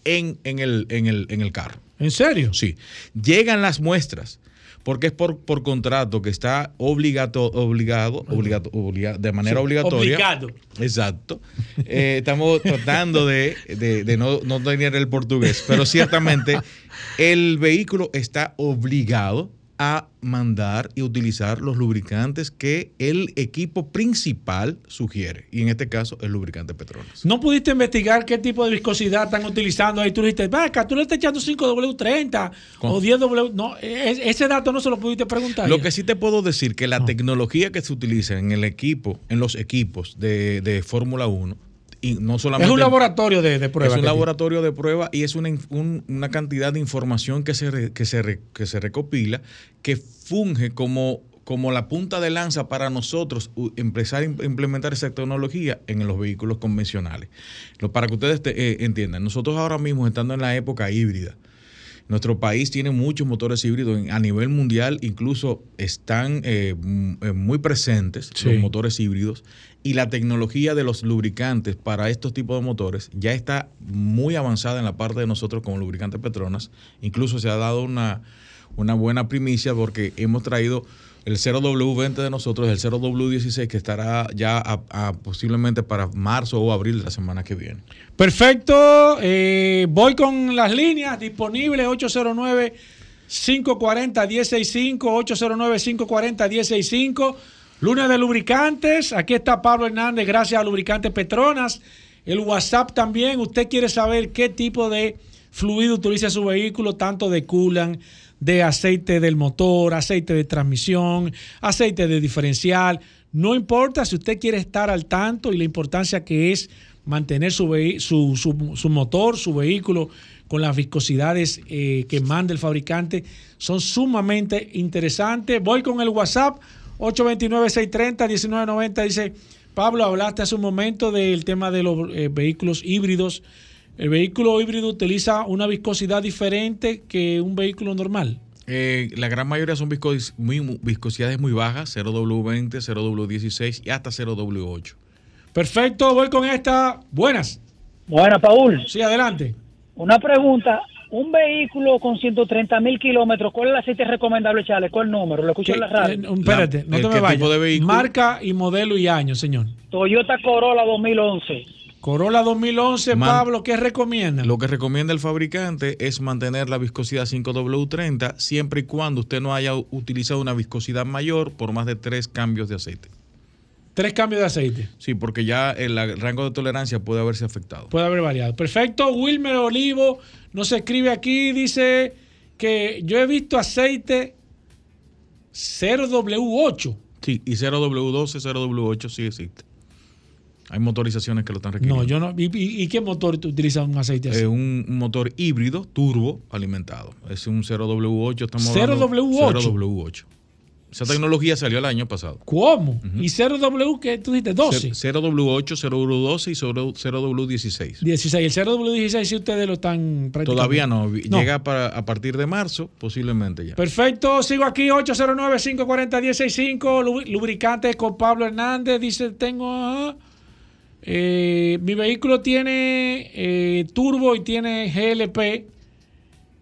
en, en el, en, el, en el carro. ¿En serio? Sí. Llegan las muestras. Porque es por, por contrato que está obligato, obligado, obligato, obliga- de manera Sí, obligatoria. obligado. Exacto. Eh, estamos tratando de, de- de no, no tener el portugués, pero ciertamente el vehículo está obligado a mandar y utilizar los lubricantes que el equipo principal sugiere. Y en este caso, el lubricante Petronas. ¿No pudiste investigar qué tipo de viscosidad están utilizando ahí? Tú dijiste, vaca, tú le estás echando 5W30 ¿Cómo? o 10W. No, es- ese dato no se lo pudiste preguntar. Lo que sí te puedo decir que la tecnología que se utiliza en el equipo, en los equipos de, de Fórmula 1, y no solamente es un laboratorio de, de pruebas. es un tiene. laboratorio de prueba y es una, un- una cantidad de información que se, re- que, se re- que se recopila que funge como, como la punta de lanza para nosotros empezar a im- implementar esa tecnología en los vehículos convencionales. Lo- para que ustedes te- eh, entiendan, nosotros ahora mismo estando en la época híbrida, nuestro país tiene muchos motores híbridos a nivel mundial, incluso están eh, m- eh, muy presentes Sí. los motores híbridos y la tecnología de los lubricantes para estos tipos de motores ya está muy avanzada en la parte de nosotros como lubricantes Petronas. Incluso se ha dado una, una buena primicia porque hemos traído el 0W20 de nosotros, el 0W16 que estará ya posiblemente para marzo o abril de la semana que viene. Perfecto. eh, voy con las líneas disponibles 809 540 165 809 540 165 Lunes de lubricantes. Aquí está Pablo Hernández, gracias a Lubricantes Petronas. El WhatsApp también. Usted quiere saber qué tipo de fluido utiliza su vehículo, tanto de coolant, de aceite del motor, aceite de transmisión, aceite de diferencial. No importa si usted quiere estar al tanto y la importancia que es mantener su, su, su- su motor, su vehículo con las viscosidades eh, que manda el fabricante, son sumamente interesantes. Voy con el WhatsApp 829-630-1990 dice, Pablo, hablaste hace un momento del tema de los eh, vehículos híbridos. ¿El vehículo híbrido utiliza una viscosidad diferente que un vehículo normal? Eh, la gran mayoría son viscos- muy, viscosidades muy bajas, 0W20, 0W16 y hasta 0W8. Perfecto, voy con esta. Buenas. Buenas, Paul. Sí, adelante. Una pregunta. Un vehículo con 130 mil kilómetros, ¿cuál es el aceite recomendable echarle? ¿Cuál número? Lo escucho en la radio. Eh, espérate, no ¿el te me vayas. Marca y modelo y año, señor. Toyota Corolla 2011. Corolla 2011, Man- Pablo, ¿qué recomienda? Lo que recomienda el fabricante es mantener la viscosidad 5W30 siempre y cuando usted no haya utilizado una viscosidad mayor por más de tres cambios de aceite. Tres cambios de aceite. Sí, porque ya el, el rango de tolerancia puede haberse afectado. Puede haber variado. Perfecto. Wilmer Olivo nos escribe aquí, dice que yo he visto aceite 0W8. Sí, y 0W12, 0W8 sí existe. Hay motorizaciones que lo están requiriendo. No, yo no. ¿Y, qué motor utiliza un aceite así? Es un, motor híbrido turbo alimentado. Es un 0W8. Estamos 0W8. hablando- 0W8. Esa tecnología salió el año pasado. ¿Cómo? ¿Y 0W que tú dijiste? 12. 0W8, 0W12 y 0W16. 16. El 0W16 si ustedes lo están practicando. Todavía no. No. Llega para, a partir de marzo, posiblemente ya. Perfecto, sigo aquí 809-540-165, lu- lubricante con Pablo Hernández, dice, tengo, ajá, eh, mi vehículo tiene eh, turbo y tiene GLP,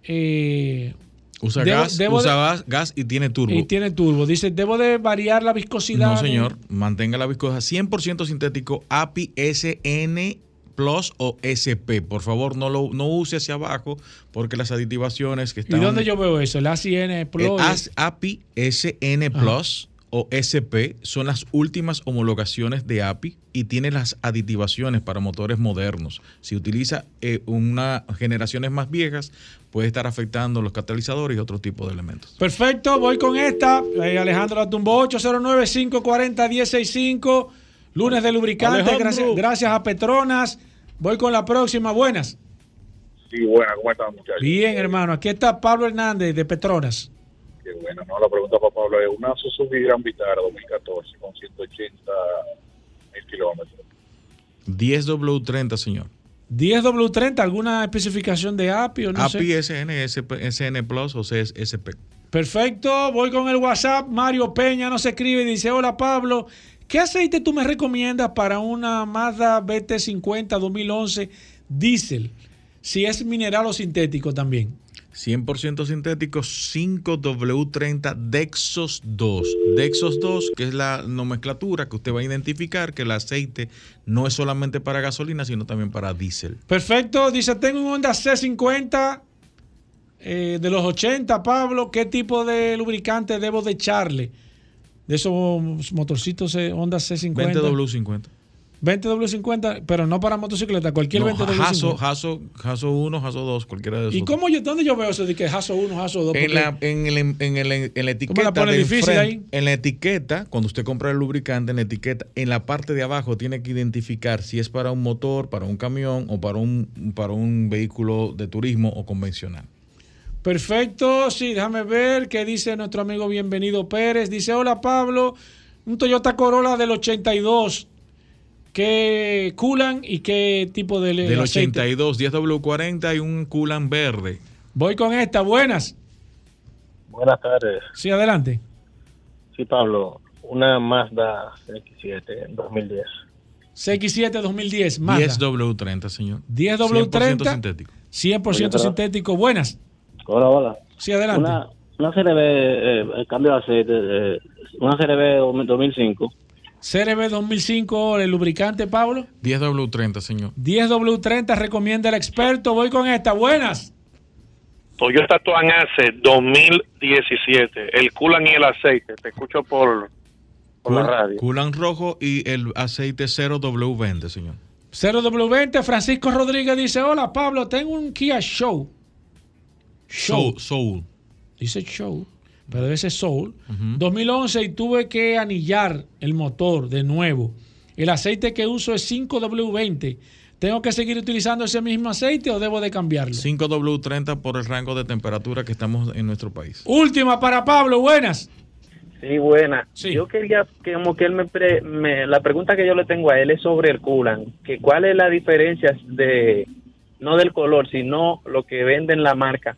eh, Usa, debo- gas, debo usa de- gas, gas y tiene turbo. y tiene turbo, dice, debo de variar la viscosidad. No, señor. Mantenga la viscosidad 100% sintético API SN Plus o SP. Por favor, no lo no use hacia abajo porque las aditivaciones que ¿Y están... dónde yo veo eso? El ACN El Plus. AS- API SN Plus o SP son las últimas homologaciones de API y tiene las aditivaciones para motores modernos. Si utiliza eh, una generaciones más viejas, puede estar afectando los catalizadores y otro tipo de elementos. Perfecto, voy con esta. Eh, Alejandro la tumbó 809-540-165. Lunes de lubricante. Gracias, gracias a Petronas. Voy con la próxima. Buenas. Sí, buena, ¿cómo están muchachos? Bien, hermano. Aquí está Pablo Hernández de Petronas. Qué buena, no, la pregunta para Pablo es una Suzuki Gran Vitara 2014 con 180 mil kilómetros. 10W30, señor. 10W30, ¿alguna especificación de API o no API sé? SN, SP, SN Plus o CSP. Perfecto, voy con el WhatsApp. Mario Peña nos escribe y dice: Hola Pablo, ¿qué aceite tú me recomiendas para una Mazda BT50 2011 diésel? Si es mineral o sintético también. 100% sintético 5W30 Dexos 2. Dexos 2, que es la nomenclatura que usted va a identificar que el aceite no es solamente para gasolina, sino también para diésel. Perfecto, dice: Tengo un Honda C50 eh, de los 80, Pablo. ¿Qué tipo de lubricante debo de echarle? De esos motorcitos eh, Honda C50. 20W50. 20W50, pero no para motocicleta, cualquier No, 20W50. Haso, Haso, Haso 1, Haso 2, cualquiera de esos. ¿Y cómo yo, dónde yo veo eso de que Haso 1, Haso 2? En la, en, el, en, el- en la etiqueta. la pone difícil enfrente- ahí? En la etiqueta, cuando usted compra el lubricante, en la etiqueta, en la parte de abajo tiene que identificar si es para un motor, para un camión o para un, para un vehículo de turismo o convencional. Perfecto, sí, déjame ver qué dice nuestro amigo Bienvenido Pérez. Dice, hola Pablo, un Toyota Corolla del 82. ¿Qué culan y qué tipo de Del aceite? 82, 10W40 y un Coolant verde. Voy con esta, buenas. Buenas tardes. Sí, adelante. Sí, Pablo. Una Mazda X7 2010. CX7 2010, Mazda. 10W30, señor. 10W30. 100% sintético. 100% Oye, sintético, buenas. Hola, hola. Sí, adelante. Una, una CRB, eh, el cambio de aceite, eh, una CRB 2005. CRB 2005, el lubricante, Pablo. 10W30, señor. 10W30 recomienda el experto. Voy con esta, buenas. Toyota Tuan Ace 2017. El culan y el aceite. Te escucho por, por la Cool- radio. Coolant rojo y el aceite 0W20, señor. 0W20, Francisco Rodríguez dice, hola Pablo, tengo un Kia Show. Show. Soul. Soul. Dice Show, pero ser Soul. 2011 y tuve que anillar el motor de nuevo. El aceite que uso es 5W20. ¿Tengo que seguir utilizando ese mismo aceite o debo de cambiarlo? 5W30 por el rango de temperatura que estamos en nuestro país. Última para Pablo, buenas. Sí, buena. Yo quería que como que él me, pre- me- la pregunta que yo le tengo a él es sobre el coolant, que cuál es la diferencia de no del color, sino lo que venden la marca.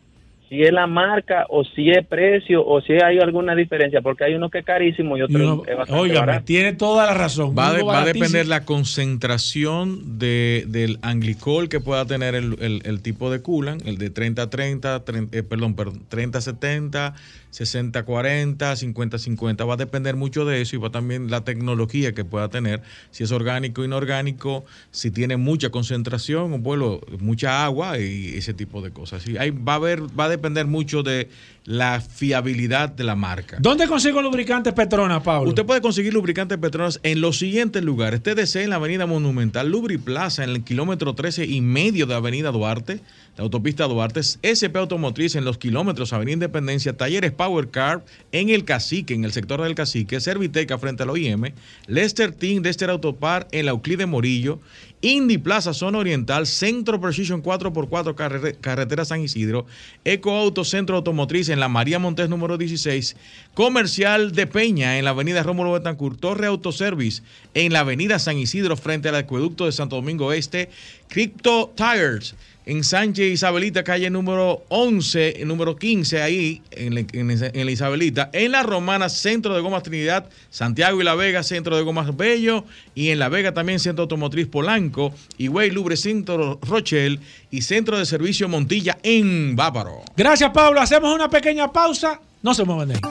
Si es la marca o si es precio o si hay alguna diferencia, porque hay uno que es carísimo y otro que es bastante Óigame, barato. tiene toda la razón. Va, a de- va a depender la concentración de, del anglicol que pueda tener el, el- el tipo de coolant, el de 30-30, tren- eh, perdón, perdón, 30-70, 60-40, 50-50. Va a depender mucho de eso y va también la tecnología que pueda tener, si es orgánico, inorgánico, si tiene mucha concentración, o bueno, mucha agua y ese tipo de cosas. Y ahí va a, haber, va a depender mucho de la fiabilidad de la marca. ¿Dónde consigo lubricantes Petronas, Pablo? Usted puede conseguir lubricantes Petronas en los siguientes lugares. TDC en la Avenida Monumental, Lubri Plaza en el kilómetro 13 y medio de Avenida Duarte, la autopista Duarte, SP Automotriz en los kilómetros Avenida Independencia, Talleres Power Car en el Cacique, en el sector del Cacique, Serviteca frente al OIM, Lester Team, Lester Autopar en la Euclide Morillo, Indy Plaza Zona Oriental, Centro Precision 4x4 carre- Carretera San Isidro, Eco Auto Centro Automotriz en la María Montes número 16, Comercial de Peña en la Avenida Rómulo Betancourt, Torre Autoservice en la Avenida San Isidro frente al Acueducto de Santo Domingo Este, Crypto Tires en Sánchez Isabelita, calle número 11, número 15, ahí en la, Isabelita. En la Romana, Centro de Gomas Trinidad, Santiago y La Vega, Centro de Gomas Bello. Y en La Vega también, Centro Automotriz Polanco, Higüey Lubre, Centro Rochelle y Centro de Servicio Montilla en Bávaro. Gracias, Pablo. Hacemos una pequeña pausa. No se muevan de ahí.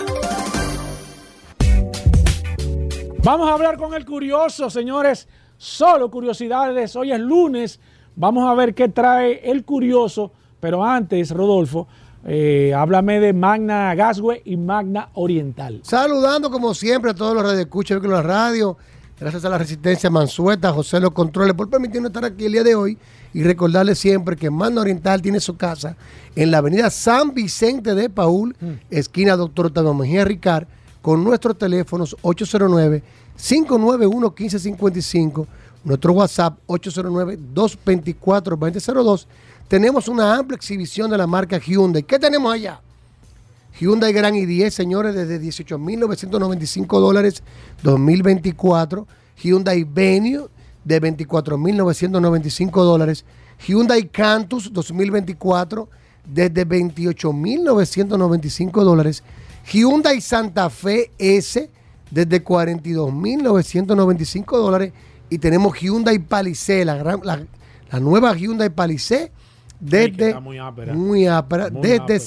Vamos a hablar con el curioso, señores. Solo curiosidades. Hoy es lunes. Vamos a ver qué trae el curioso. Pero antes, Rodolfo, eh, háblame de Magna Gasway y Magna Oriental. Saludando como siempre a todos los radioescuchas de la radio. Gracias a la Resistencia Mansueta, José Los Controles, por permitirnos estar aquí el día de hoy y recordarles siempre que Magna Oriental tiene su casa en la avenida San Vicente de Paul, esquina Doctor Octavio Mejía Ricard, con nuestros teléfonos 809-591-1555, nuestro WhatsApp 809-224-2002. Tenemos una amplia exhibición de la marca Hyundai. ¿Qué tenemos allá? Hyundai Grand i10, señores, desde 18.995 dólares 2024. Hyundai Venue de 24.995 dólares. Hyundai Cantus 2024 desde 28.995 dólares. Hyundai Santa Fe S desde 42.995 dólares. Y tenemos Hyundai Palisade, la, gran- la- la nueva Hyundai Palisade desde muy ápera. muy ápera, Muy desde ápera.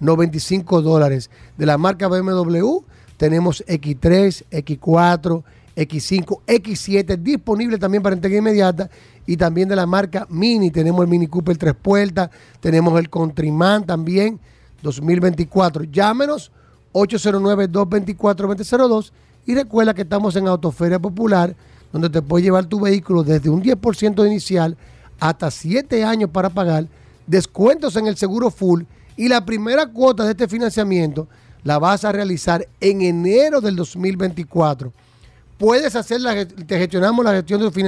67.995 dólares. De la marca BMW tenemos X3, X4, X5, X7 disponible también para entrega inmediata. Y también de la marca Mini tenemos el Mini Cooper 3 puertas, tenemos el Countryman también 2024. Llámenos 809-224-2002 y recuerda que estamos en Autoferia Popular, donde te puedes llevar tu vehículo desde un 10% inicial hasta 7 años para pagar, descuentos en el seguro full y la primera cuota de este financiamiento la vas a realizar en enero del 2024. Puedes hacer la, ge- te gestionamos la gestión de tu,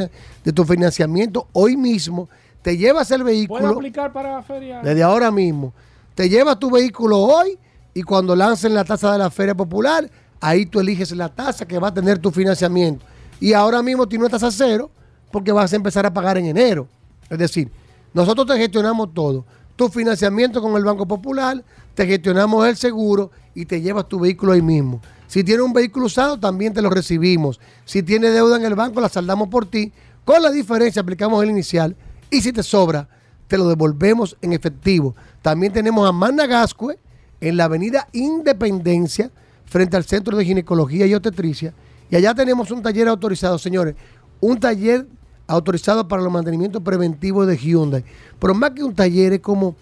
de tu financiamiento hoy mismo, te llevas el ¿Puedo vehículo aplicar para la feria? desde ahora mismo. Te llevas tu vehículo hoy y cuando lancen la tasa de la Feria Popular, ahí tú eliges la tasa que va a tener tu financiamiento. Y ahora mismo tiene una tasa cero porque vas a empezar a pagar en enero. Es decir, nosotros te gestionamos todo. Tu financiamiento con el Banco Popular, te gestionamos el seguro y te llevas tu vehículo ahí mismo. Si tienes un vehículo usado, también te lo recibimos. Si tienes deuda en el banco, la saldamos por ti. Con la diferencia, aplicamos el inicial. Y si te sobra, te lo devolvemos en efectivo. También tenemos a Magna Gascue en la avenida Independencia, frente al Centro de Ginecología y Obstetricia. Y allá tenemos un taller autorizado, señores. Un taller autorizado para los mantenimientos preventivos de Hyundai. Pero más que un taller, es como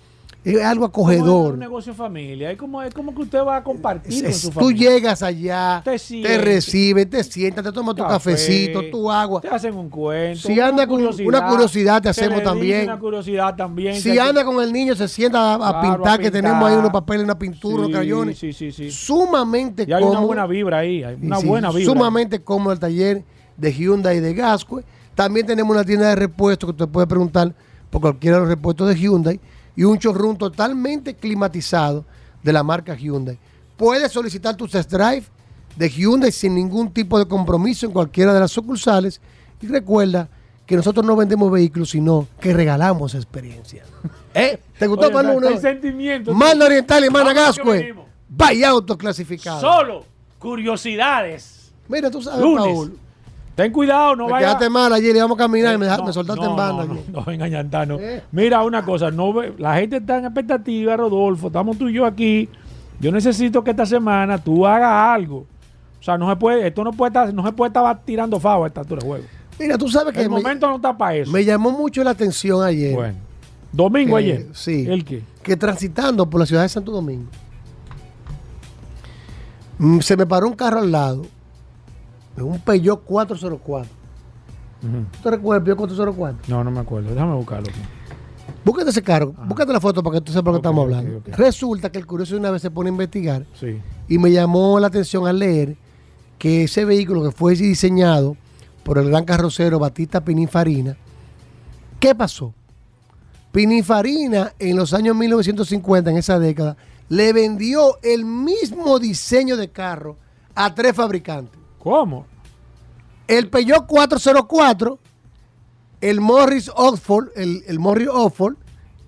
es algo Como es acogedor. un negocio de familia. Es como, es como que usted va a compartir con Es- su tú familia. llegas allá, Te te, reciben, te sientas, te tomas tu Café, cafecito, tu agua. Te hacen un cuento. Si una anda con una curiosidad, te hacemos también. Una curiosidad también. Si que- anda con el niño, se sienta a, a Claro, pintar, a que tenemos ahí unos papeles, una pintura, unos Sí, crayones. sí, sí, sí. Sumamente Y hay una cómodo. buena vibra ahí. Hay una Sí, buena vibra. Sumamente cómodo el taller de Hyundai y de Gascue. También tenemos una tienda de repuestos que usted puede preguntar por cualquiera de los repuestos de Hyundai y un showroom totalmente climatizado de la marca Hyundai. puedes solicitar tu test drive de Hyundai sin ningún tipo de compromiso en cualquiera de las sucursales. Y recuerda que nosotros no vendemos vehículos, sino que regalamos experiencia. ¿Eh? ¿Te gustó no, Uno? sentimiento, Manda. Oriental y Mana Vamos que Gascue. venimos. Vaya autoclasificado. Solo curiosidades. Mira, tú sabes, Lunes. Paul. Ten cuidado, no Me vaya. quedaste mal ayer, íbamos a caminar y me, dejaste- no, me soltaste no, en banda. no, ayer. no, no venga llantarnos. Mira una cosa, no la gente está en expectativa, Rodolfo. Estamos tú y yo aquí. Yo necesito que esta semana tú hagas algo. O sea, no se puede, esto no puede estar, no se puede estar tirando favo a esta altura de juego. Mira, tú sabes que El me, momento no está para eso. me llamó mucho la atención ayer. Bueno. Domingo que- ayer. Sí. ¿El qué? Que transitando por la ciudad de Santo Domingo, mm, se me paró un carro al lado, un Peugeot 404. ¿Tú te recuerdas el Peugeot 404? No, no me acuerdo. Déjame buscarlo. aquí. Búscate ese carro, búscate la foto para que tú sepas lo que estamos hablando. Resulta que el curioso de una vez se pone a investigar Sí. y me llamó la atención al leer que ese vehículo que fue diseñado por el gran carrocero Batista Pininfarina, ¿qué pasó? Pininfarina en los años 1950, en esa década, le vendió el mismo diseño de carro a tres fabricantes. ¿Cómo? El Peugeot 404, el Morris Oxford, el, el Morris Oxford,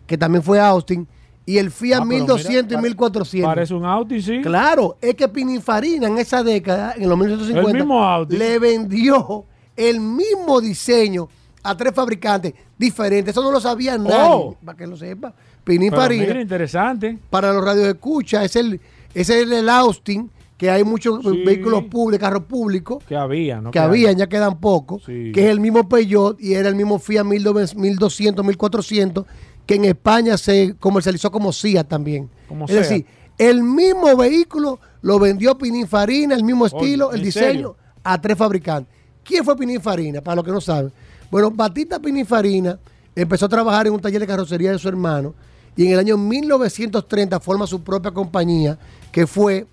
que también fue Austin, y el Fiat Ah, pero 1200 mira, y 1400. Parece un Audi, sí. Claro, es que Pininfarina en esa década, en los 1950, El mismo Audi. le vendió el mismo diseño a tres fabricantes diferentes. Eso no lo sabía nadie, Oh. para que lo sepa. Pininfarina, mira, interesante. para los radios escucha, es el, ese es el Austin, que hay muchos Sí. vehículos públicos, carros públicos, Que había, ¿no? que habían, ya quedan pocos, Sí. que es el mismo Peugeot y era el mismo Fiat 1200, 1400, que en España se comercializó como CIA también. Como es decir, el mismo vehículo lo vendió Pininfarina, el mismo estilo, Oye, el ¿en diseño, serio? a tres fabricantes. ¿Quién fue Pininfarina? Para los que no saben. Bueno, Batista Pininfarina empezó a trabajar en un taller de carrocería de su hermano y en el año 1930 forma su propia compañía que fue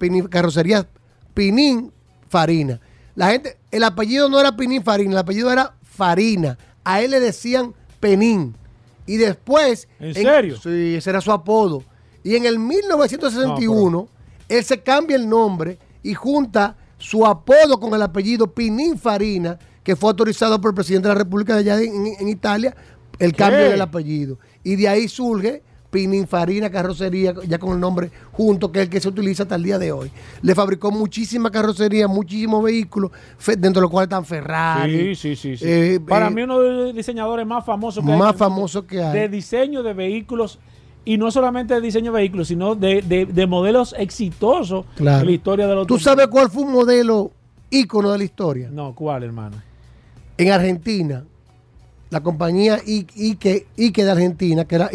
Pinin- Carrocería Pinín Farina. La gente, el apellido no era Pinín Farina, el apellido era Farina. A él le decían Penín. Y después. ¿En serio? Sí, ese era su apodo. Y en el 1961, él se cambia el nombre y junta su apodo con el apellido Pininfarina, que fue autorizado por el presidente de la República de allá en, en Italia, el cambio del apellido. Y de ahí surge Pininfarina Carrocería, ya con el nombre junto, que es el que se utiliza hasta el día de hoy. Le fabricó muchísima carrocería, muchísimos vehículos, dentro de los cuales están Ferrari. Sí, sí, sí. sí. eh, Para eh, mí, uno de los diseñadores más famosos que hay. más famoso que hay. De diseño de vehículos. Y no solamente de diseño de vehículos, sino de, de- de modelos exitosos Claro. en la historia de los ¿Tú sabes cuál fue un modelo ícono de la historia? No, ¿cuál, hermano? En Argentina, la compañía Ike, Ike de Argentina, que era,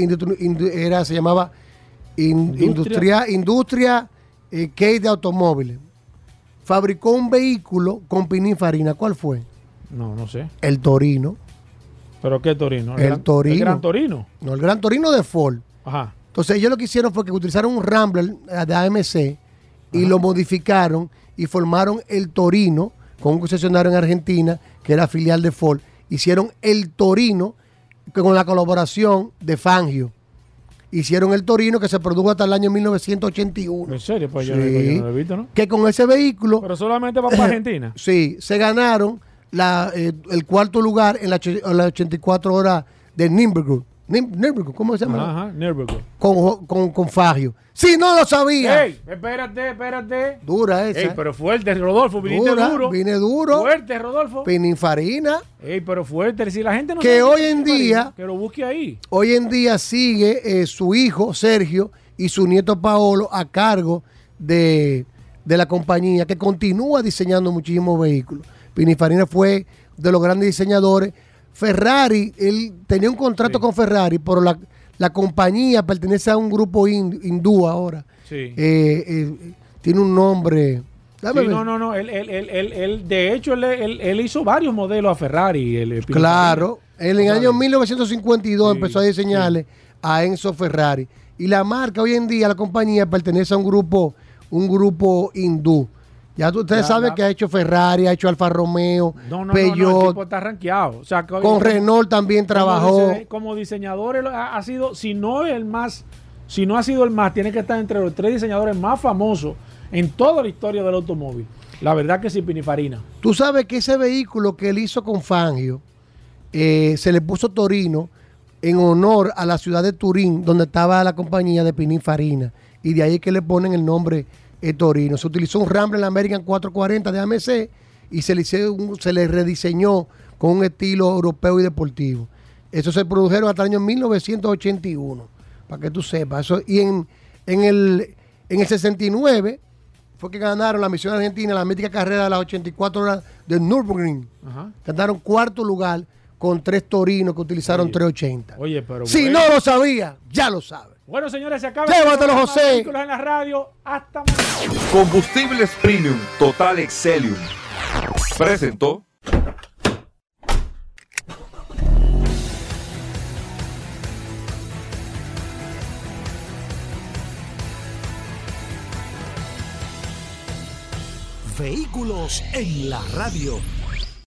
era se llamaba In- Industria- Industria, eh, Key de Automóviles, fabricó un vehículo con Pininfarina. ¿Cuál fue? No, no sé. El Torino. ¿Pero qué Torino? El gran- Torino. El Gran Torino. No, el Gran Torino de Ford. Ajá. Entonces ellos lo que hicieron fue que utilizaron un Rambler eh, de AMC y lo modificaron y formaron el Torino con un concesionario en Argentina que era filial de Ford. Hicieron el Torino que con la colaboración de Fangio. Hicieron el Torino que se produjo hasta el año 1981. ¿En serio? Pues yo, Sí. no- yo no lo he visto, ¿no? Que con ese vehículo, Pero solamente va para Argentina. sí, se ganaron la, eh, el cuarto lugar en la, las 84 horas de Nürburgring. Nürburgring, ¿cómo se llama? Ajá, Nürburgring. Con, con, con Fangio. Si no lo sabía. ¡Ey! Espérate, espérate. Dura esa. ¡Ey, pero fuerte, Rodolfo! Viniste Dura, duro. vine duro. Fuerte, Rodolfo. Pininfarina, ¡Ey, pero fuerte! Si la gente no Que sabe hoy en día- Que lo busque ahí. hoy en día sigue eh, su hijo Sergio y su nieto Paolo a cargo de, de la compañía que continúa diseñando muchísimos vehículos. Pininfarina fue de los grandes diseñadores. Ferrari, él tenía un contrato con Ferrari, pero la, la compañía pertenece a un grupo hin- hindú ahora. Sí. Eh, eh, tiene un nombre. Dame Sí, no, no, no. Él, él, él, él- de hecho, él, hizo varios modelos a Ferrari. el- el Claro, él en el año 1952 Sí, empezó a diseñarle a Enzo Ferrari. Y la marca hoy en día, la compañía, pertenece a un grupo, un grupo hindú. Ya tú- ustedes saben que ha hecho Ferrari, ha hecho Alfa Romeo, No, no, no, el tipo está rankeado. O sea, que- con Renault también trabajó. Como diseñador, ha, ha sido, si no el más si no ha sido el más, tiene que estar entre los tres diseñadores más famosos en toda la historia del automóvil. La verdad que sí, Pinifarina. Tú sabes que ese vehículo que él hizo con Fangio eh, se le puso Torino en honor a la ciudad de Turín, donde estaba la compañía de Pininfarina. Y de ahí es que le ponen el nombre Torino. Se utilizó un Rambler American 440 de AMC y se le, hizo se le rediseñó con un estilo europeo y deportivo. Eso se produjeron hasta el año 1981, para que tú sepas. Eso, y en, en, el, en el 69 fue que ganaron la misión argentina, la mítica carrera de las 84 horas de Nürburgring. Ajá. Ganaron cuarto lugar con tres torinos que utilizaron 380. Oye, pero. Si bueno. no lo sabía, ya lo sabe. Bueno, señores, se acaba Llévatelo, José. Vehículos en la radio. Hasta mañana. Combustibles Premium Total Excelium. Presentó. Vehículos en la radio.